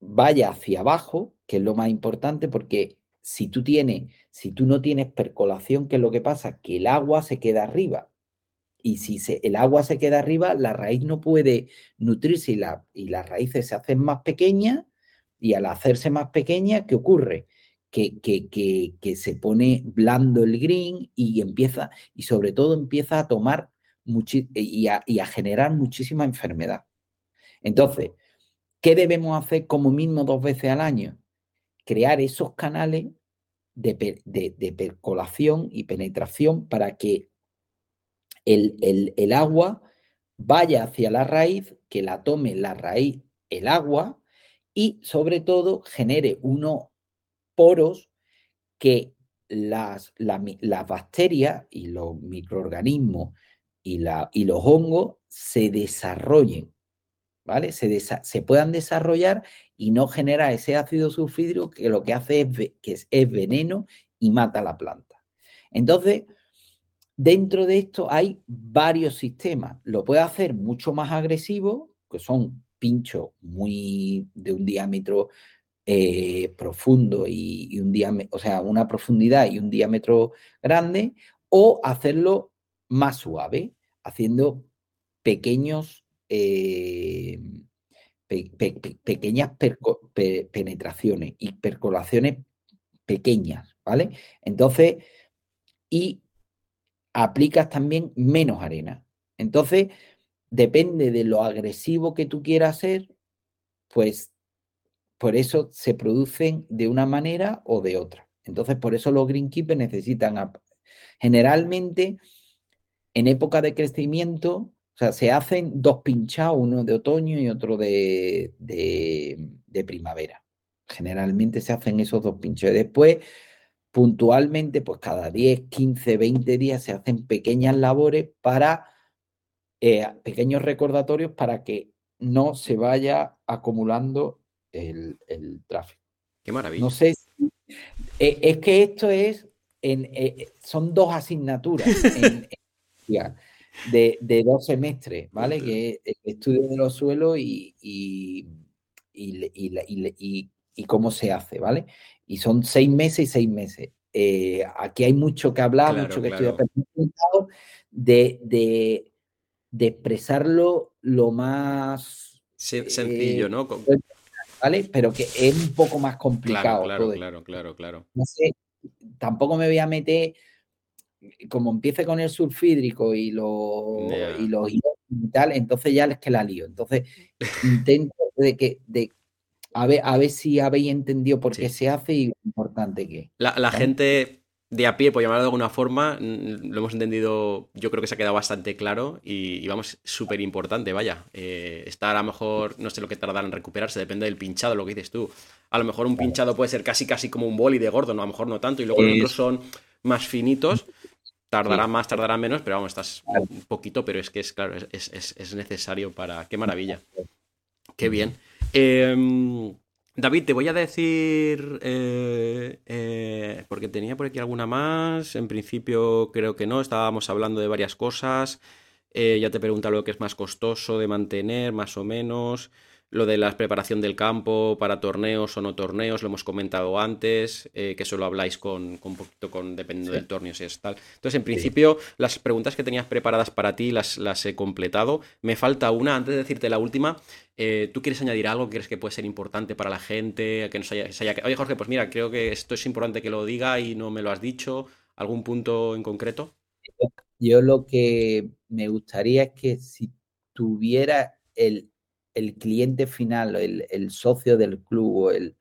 vaya hacia abajo, que es lo más importante, porque si tú tienes, si tú no tienes percolación, ¿qué es lo que pasa? Que el agua se queda arriba. Y si el agua se queda arriba, la raíz no puede nutrirse y, y las raíces se hacen más pequeñas. Y al hacerse más pequeñas, ¿qué ocurre? Que, se pone blando el green y empieza, y sobre todo empieza a tomar y a, y a generar muchísima enfermedad. Entonces, ¿qué debemos hacer como mínimo dos veces al año? Crear esos canales de, percolación y penetración para que el, el, agua vaya hacia la raíz, que la tome la raíz el agua y sobre todo genere uno poros que las, bacterias y los microorganismos y, y los hongos se desarrollen, ¿vale? Se, se, puedan desarrollar y no genera ese ácido sulfídrico que lo que hace es, que es veneno y mata a la planta. Entonces, dentro de esto hay varios sistemas. Lo puede hacer mucho más agresivo, que son pinchos muy de un diámetro eh, profundo y, un diámetro, o sea, una profundidad y un diámetro grande, o hacerlo más suave, haciendo pequeños, eh, pequeñas penetraciones y percolaciones pequeñas, ¿vale? Entonces, y aplicas también menos arena. Entonces, depende de lo agresivo que tú quieras ser, pues por eso se producen de una manera o de otra. Entonces, por eso los greenkeepers necesitan, generalmente, en época de crecimiento, o sea, se hacen dos pinchados, uno de otoño y otro de, de, primavera. Generalmente se hacen esos dos pinchados. Después, puntualmente, pues cada 10, 15, 20 días se hacen pequeñas labores para, eh, pequeños recordatorios para que no se vaya acumulando el, tráfico. Qué maravilla. No sé, eh, es que esto es, en, eh, son dos asignaturas de, dos semestres, ¿vale? Que es el estudio de los suelos y, y, y cómo se hace, ¿vale? y son seis meses y seis meses. Eh, aquí hay mucho que hablar, mucho que estudiar, de, de, de, expresarlo lo más sencillo, eh, ¿no? ¿Vale? Pero que es un poco más complicado. Claro, claro, claro, claro, No sé, tampoco me voy a meter, como empiece con el sulfídrico y los y los y tal, entonces ya es que la lío. Entonces intento de que, de, a ver, a ver si habéis entendido por qué se hace y lo importante que La, gente de a pie, por llamarlo de alguna forma, lo hemos entendido, yo creo que se ha quedado bastante claro y, vamos, súper importante, vaya. Eh, está a lo mejor, no sé lo que tardará en recuperarse, depende del pinchado, lo que dices tú. A lo mejor un pinchado puede ser casi casi como un boli de gordo, no, a lo mejor no tanto, y luego los otros son más finitos. Tardará más, tardará menos, pero vamos, estás un poquito, pero es que es claro, es, es necesario para. Qué maravilla. Qué bien. David, te voy a decir, eh, eh, porque tenía por aquí alguna más, en principio creo que no, estábamos hablando de varias cosas, eh, ya te pregunta lo que es más costoso de mantener, más o menos, lo de la preparación del campo para torneos o no torneos, lo hemos comentado antes, eh, que solo habláis con, un poquito con, dependiendo del torneo, si es tal. Entonces, en principio, las preguntas que tenías preparadas para ti las, las he completado. Me falta una, antes de decirte la última, eh, ¿tú quieres añadir algo que crees que puede ser importante para la gente? Que nos haya, Oye, Jorge, pues mira, creo que esto es importante que lo diga y no me lo has dicho. ¿Algún punto en concreto? Yo lo que me gustaría es que si tuviera el el cliente final, el, el socio del club, o el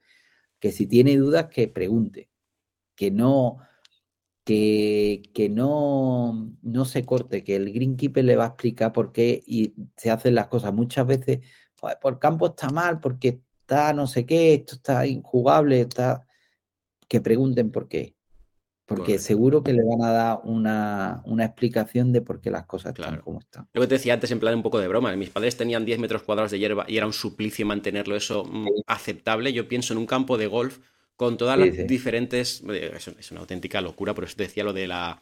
que si tiene dudas, que pregunte, que no, que, que no, no se corte, que el greenkeeper le va a explicar por qué y se hacen las cosas. Muchas veces, por campo está mal, porque está no sé qué, esto está injugable, está... Que pregunten por qué. Porque seguro que le van a dar una, explicación de por qué las cosas están como están. Lo que te decía antes, en plan un poco de broma. Mis padres tenían 10 metros cuadrados de hierba y era un suplicio mantenerlo eso mm, aceptable. Yo pienso en un campo de golf con todas las diferentes. Eh, es, una auténtica locura, por eso te decía lo de la,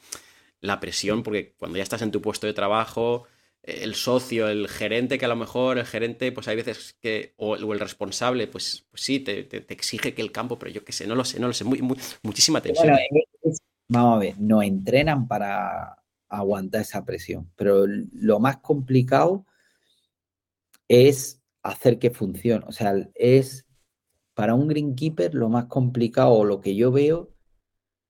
presión, porque cuando ya estás en tu puesto de trabajo, el socio, el gerente, que a lo mejor el gerente, pues hay veces que, o, el responsable, pues, pues sí, te, exige que el campo, pero yo qué sé, no lo sé, no lo sé, muy, muchísima tensión. vamos a ver, nos entrenan para aguantar esa presión, pero lo más complicado es hacer que funcione, o sea, es para un greenkeeper lo más complicado o lo que yo veo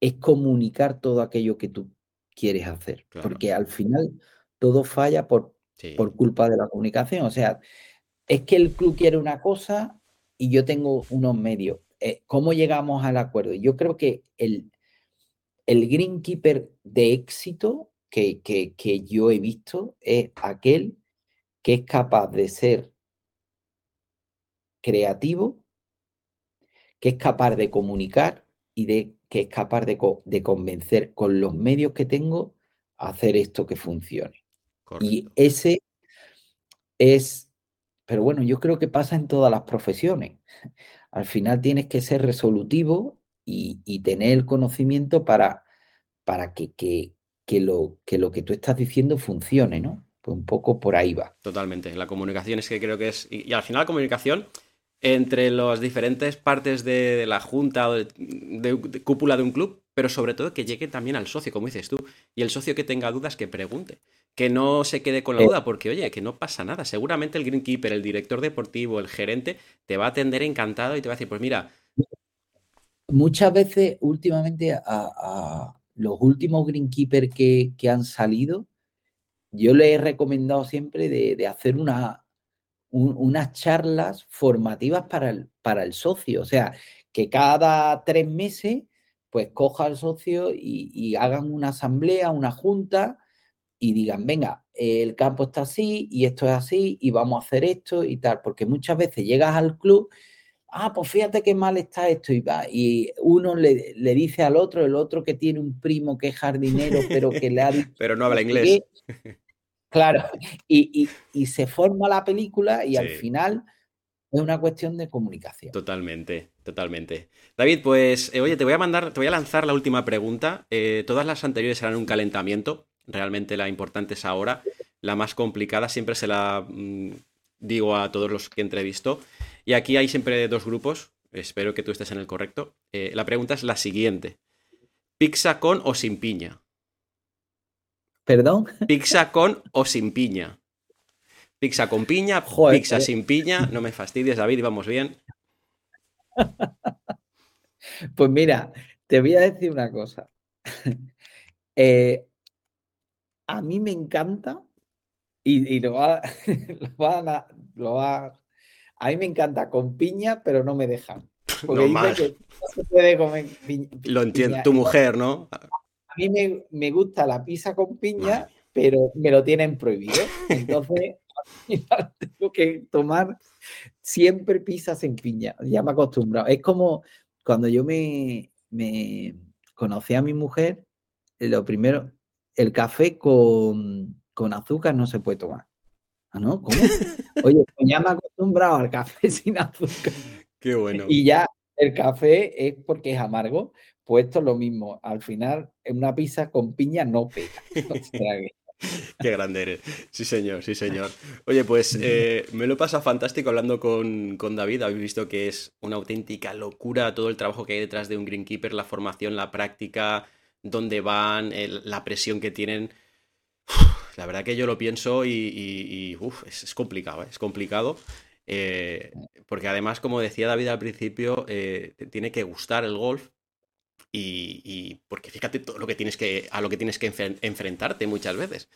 es comunicar todo aquello que tú quieres hacer, porque al final todo falla por, por culpa de la comunicación. O sea, es que el club quiere una cosa y yo tengo unos medios. Eh, ¿Cómo llegamos al acuerdo? Yo creo que el, el greenkeeper de éxito que, que, yo he visto es aquel que es capaz de ser creativo, que es capaz de comunicar y de que es capaz de, de convencer con los medios que tengo a hacer esto que funcione. Y ese es, pero bueno, yo creo que pasa en todas las profesiones. Al final tienes que ser resolutivo y, tener el conocimiento para, para que, que, lo, que lo que tú estás diciendo funcione, ¿no? Pues un poco por ahí va. Totalmente. La comunicación es que creo que es. Y, al final la comunicación entre las diferentes partes de, la junta o de, cúpula de un club, pero sobre todo que llegue también al socio, como dices tú. Y el socio que tenga dudas, que pregunte. Que no se quede con la eh. duda, porque oye, que no pasa nada. Seguramente el greenkeeper, el director deportivo, el gerente, te va a atender encantado y te va a decir, pues mira. Muchas veces, últimamente, a, los últimos greenkeepers que, que han salido, yo le he recomendado siempre de, hacer una, unas charlas formativas para el, para el socio. O sea, que cada tres meses, pues coja al socio y, hagan una asamblea, una junta y digan, venga, el campo está así y esto es así y vamos a hacer esto y tal. Porque muchas veces llegas al club ah, pues fíjate qué mal está esto y va. Y uno le, dice al otro, el otro que tiene un primo que es jardinero, pero que le ha dicho... pero no habla inglés. Claro, y, se forma la película y al final es una cuestión de comunicación. Totalmente, totalmente. David, pues eh, oye, te voy a mandar, te voy a lanzar la última pregunta. Eh, todas las anteriores serán un calentamiento. Realmente la importante es ahora. La más complicada siempre se la mm, digo a todos los que entrevisto. Y aquí hay siempre dos grupos. Espero que tú estés en el correcto. Eh, la pregunta es la siguiente: ¿pizza con o sin piña? ¿Perdón? Pizza con o sin piña. Pizza con piña, pizza sin piña. No me fastidies, David, y vamos bien. Pues mira, te voy a decir una cosa. Eh, a mí me encanta, y, lo, va, lo, va, a mí me encanta con piña, pero no me dejan. no más. se puede comer piña. Lo entiendo, tu mujer, ¿no? A mí me, gusta la pizza con piña, pero me lo tienen prohibido. Entonces, tengo que tomar siempre pizzas en piña. Ya me he acostumbrado. Es como cuando yo me, me conocí a mi mujer, eh, lo primero, el café con, azúcar no se puede tomar. ¿Ah, no? ¿Cómo? Oye, pues ya me he acostumbrado al café sin azúcar. Qué bueno. Y ya el café es porque es amargo, pues esto es lo mismo. Al final, en una pizza con piña no pega. Qué grande eres. Sí, señor, sí, señor. Oye, pues eh, me lo pasa fantástico hablando con, David. Habéis visto que es una auténtica locura todo el trabajo que hay detrás de un greenkeeper, la formación, la práctica, dónde van, la presión que tienen. la verdad que yo lo pienso y, es, complicado, ¿eh? es complicado. Eh, porque además, como decía David al principio, tiene que gustar el golf y, porque fíjate todo lo que tienes que, a lo que tienes que enfrentarte muchas veces.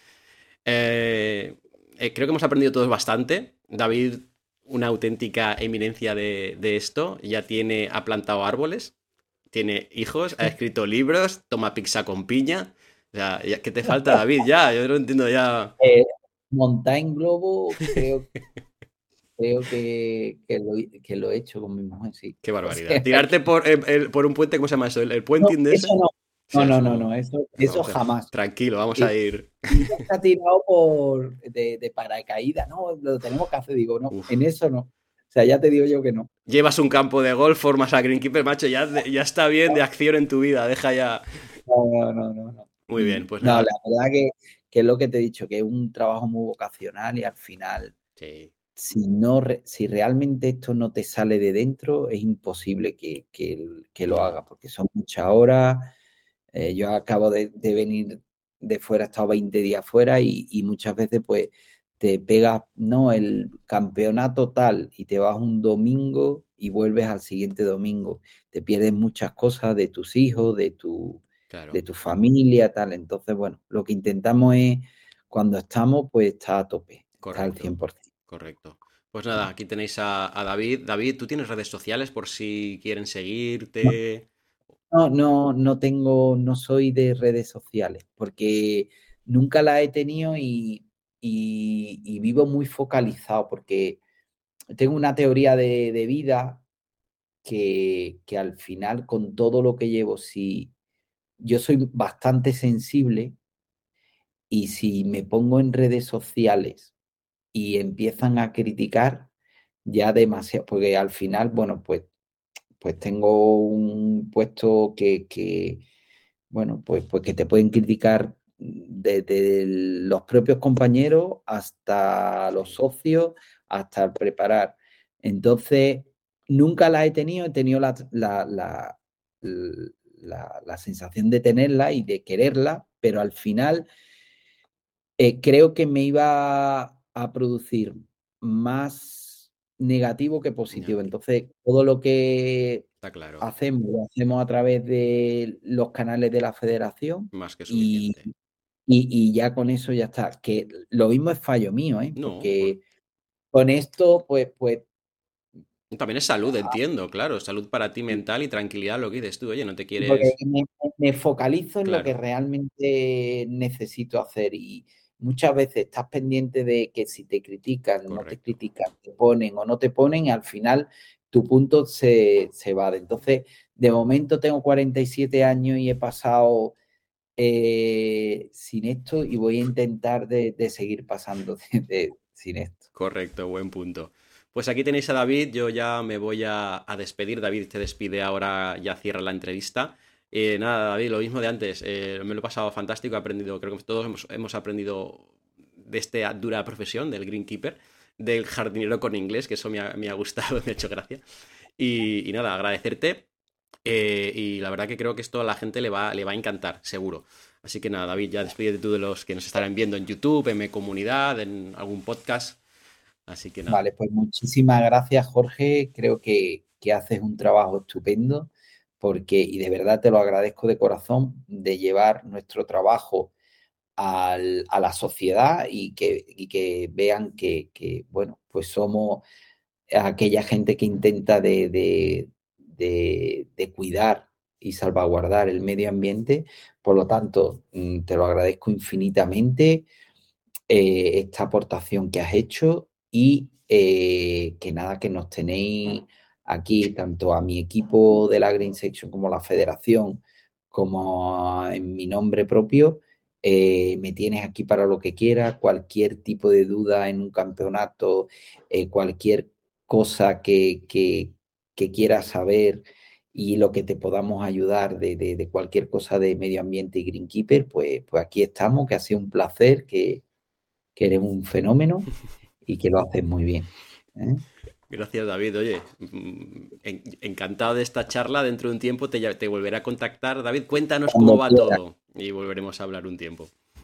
Eh, eh, creo que hemos aprendido todos bastante. David, una auténtica eminencia de, esto, ya tiene, ha plantado árboles, tiene hijos, ha escrito libros, toma pizza con piña. O sea, ¿qué te falta, David? Ya, yo no entiendo ya. Eh, globo, creo creo que, que, lo, he hecho con mi mujer, sí. Qué barbaridad. Tirarte por, por, un puente, ¿cómo se llama eso? ¿El, puente de eso? No, no, no, no, eso, eso jamás. Tranquilo, vamos a ir. Está tirado por de, de, paracaídas, no, lo tenemos que hacer, digo, no, en eso no. O sea, ya te digo yo que no. Llevas un campo de golf, formas a Greenkeeper, macho, ya, ya está bien de acción en tu vida, deja ya. No, no, no, no. Muy bien, pues No, la verdad que, que, es lo que te he dicho, que es un trabajo muy vocacional y al final sí si, no, si realmente esto no te sale de dentro, es imposible que, que, lo haga, porque son muchas horas. Eh, yo acabo de, venir de fuera, he estado 20 días fuera y, muchas veces pues te pegas, no, el campeonato tal y te vas un domingo y vuelves al siguiente domingo. Te pierdes muchas cosas de tus hijos, de tu, de tu familia, tal. Entonces, bueno, lo que intentamos es, cuando estamos, pues está a tope, está al 100%. Correcto. Pues nada, aquí tenéis a, David. David, ¿tú tienes redes sociales por si quieren seguirte? No, no, no tengo, no soy de redes sociales, porque nunca la he tenido y, vivo muy focalizado, porque tengo una teoría de, vida que, que al final, con todo lo que llevo, si yo soy bastante sensible y si me pongo en redes sociales y empiezan a criticar, ya demasiado, porque al final, bueno, pues, pues tengo un puesto que, que bueno, pues, pues que te pueden criticar desde los propios compañeros hasta los socios, hasta preparar. Entonces, nunca la he tenido, he tenido la, la, la, sensación de tenerla y de quererla, pero al final eh, creo que me iba a producir más negativo que positivo. Entonces, todo lo que hacemos, lo hacemos a través de los canales de la federación. Más que suficiente. Y, ya con eso ya está. Que lo mismo es fallo mío, ¿eh? Porque con esto, pues, pues también es salud, entiendo, claro. Salud para ti mental y tranquilidad, lo que dices tú. Oye, no te quieres. Porque me, focalizo en lo que realmente necesito hacer y muchas veces estás pendiente de que si te critican, no te critican, te ponen o no te ponen, y al final tu punto se, va. Entonces, de momento tengo 47 años y he pasado eh, sin esto y voy a intentar de, seguir pasando sin esto. Correcto, buen punto. Pues aquí tenéis a David, yo ya me voy a, despedir. David te despide ahora, ya cierra la entrevista. Eh, nada, David, lo mismo de antes. Eh, me lo he pasado fantástico, he aprendido, creo que todos hemos, aprendido de esta dura profesión del greenkeeper, del jardinero con inglés, que eso me ha, gustado, me ha hecho gracia. Y, nada, agradecerte. Eh, y la verdad que creo que esto a la gente le va, le va a encantar, seguro. Así que nada, David, ya despídete tú de los que nos estarán viendo en YouTube, en mi comunidad, en algún podcast. Así que nada. Vale, pues muchísimas gracias, Jorge. Creo que, haces un trabajo estupendo porque, y de verdad te lo agradezco de corazón, de llevar nuestro trabajo a la sociedad y que, que vean que, bueno, pues somos aquella gente que intenta de, de, cuidar y salvaguardar el medio ambiente. Por lo tanto, mm, te lo agradezco infinitamente eh, esta aportación que has hecho y eh, que nada, que nos tenéis aquí, tanto a mi equipo de la Green Section como la federación, como en mi nombre propio, eh, me tienes aquí para lo que quieras, cualquier tipo de duda en un campeonato, eh, cualquier cosa que, que, quieras saber y lo que te podamos ayudar de, cualquier cosa de medio ambiente y Greenkeeper, pues, pues aquí estamos, que ha sido un placer, que, que eres un fenómeno y que lo haces muy bien. ¿eh? Gracias, David. Oye, mm, encantado de esta charla. Dentro de un tiempo te, te volveré a contactar. David, cuéntanos cómo va todo y volveremos a hablar un tiempo.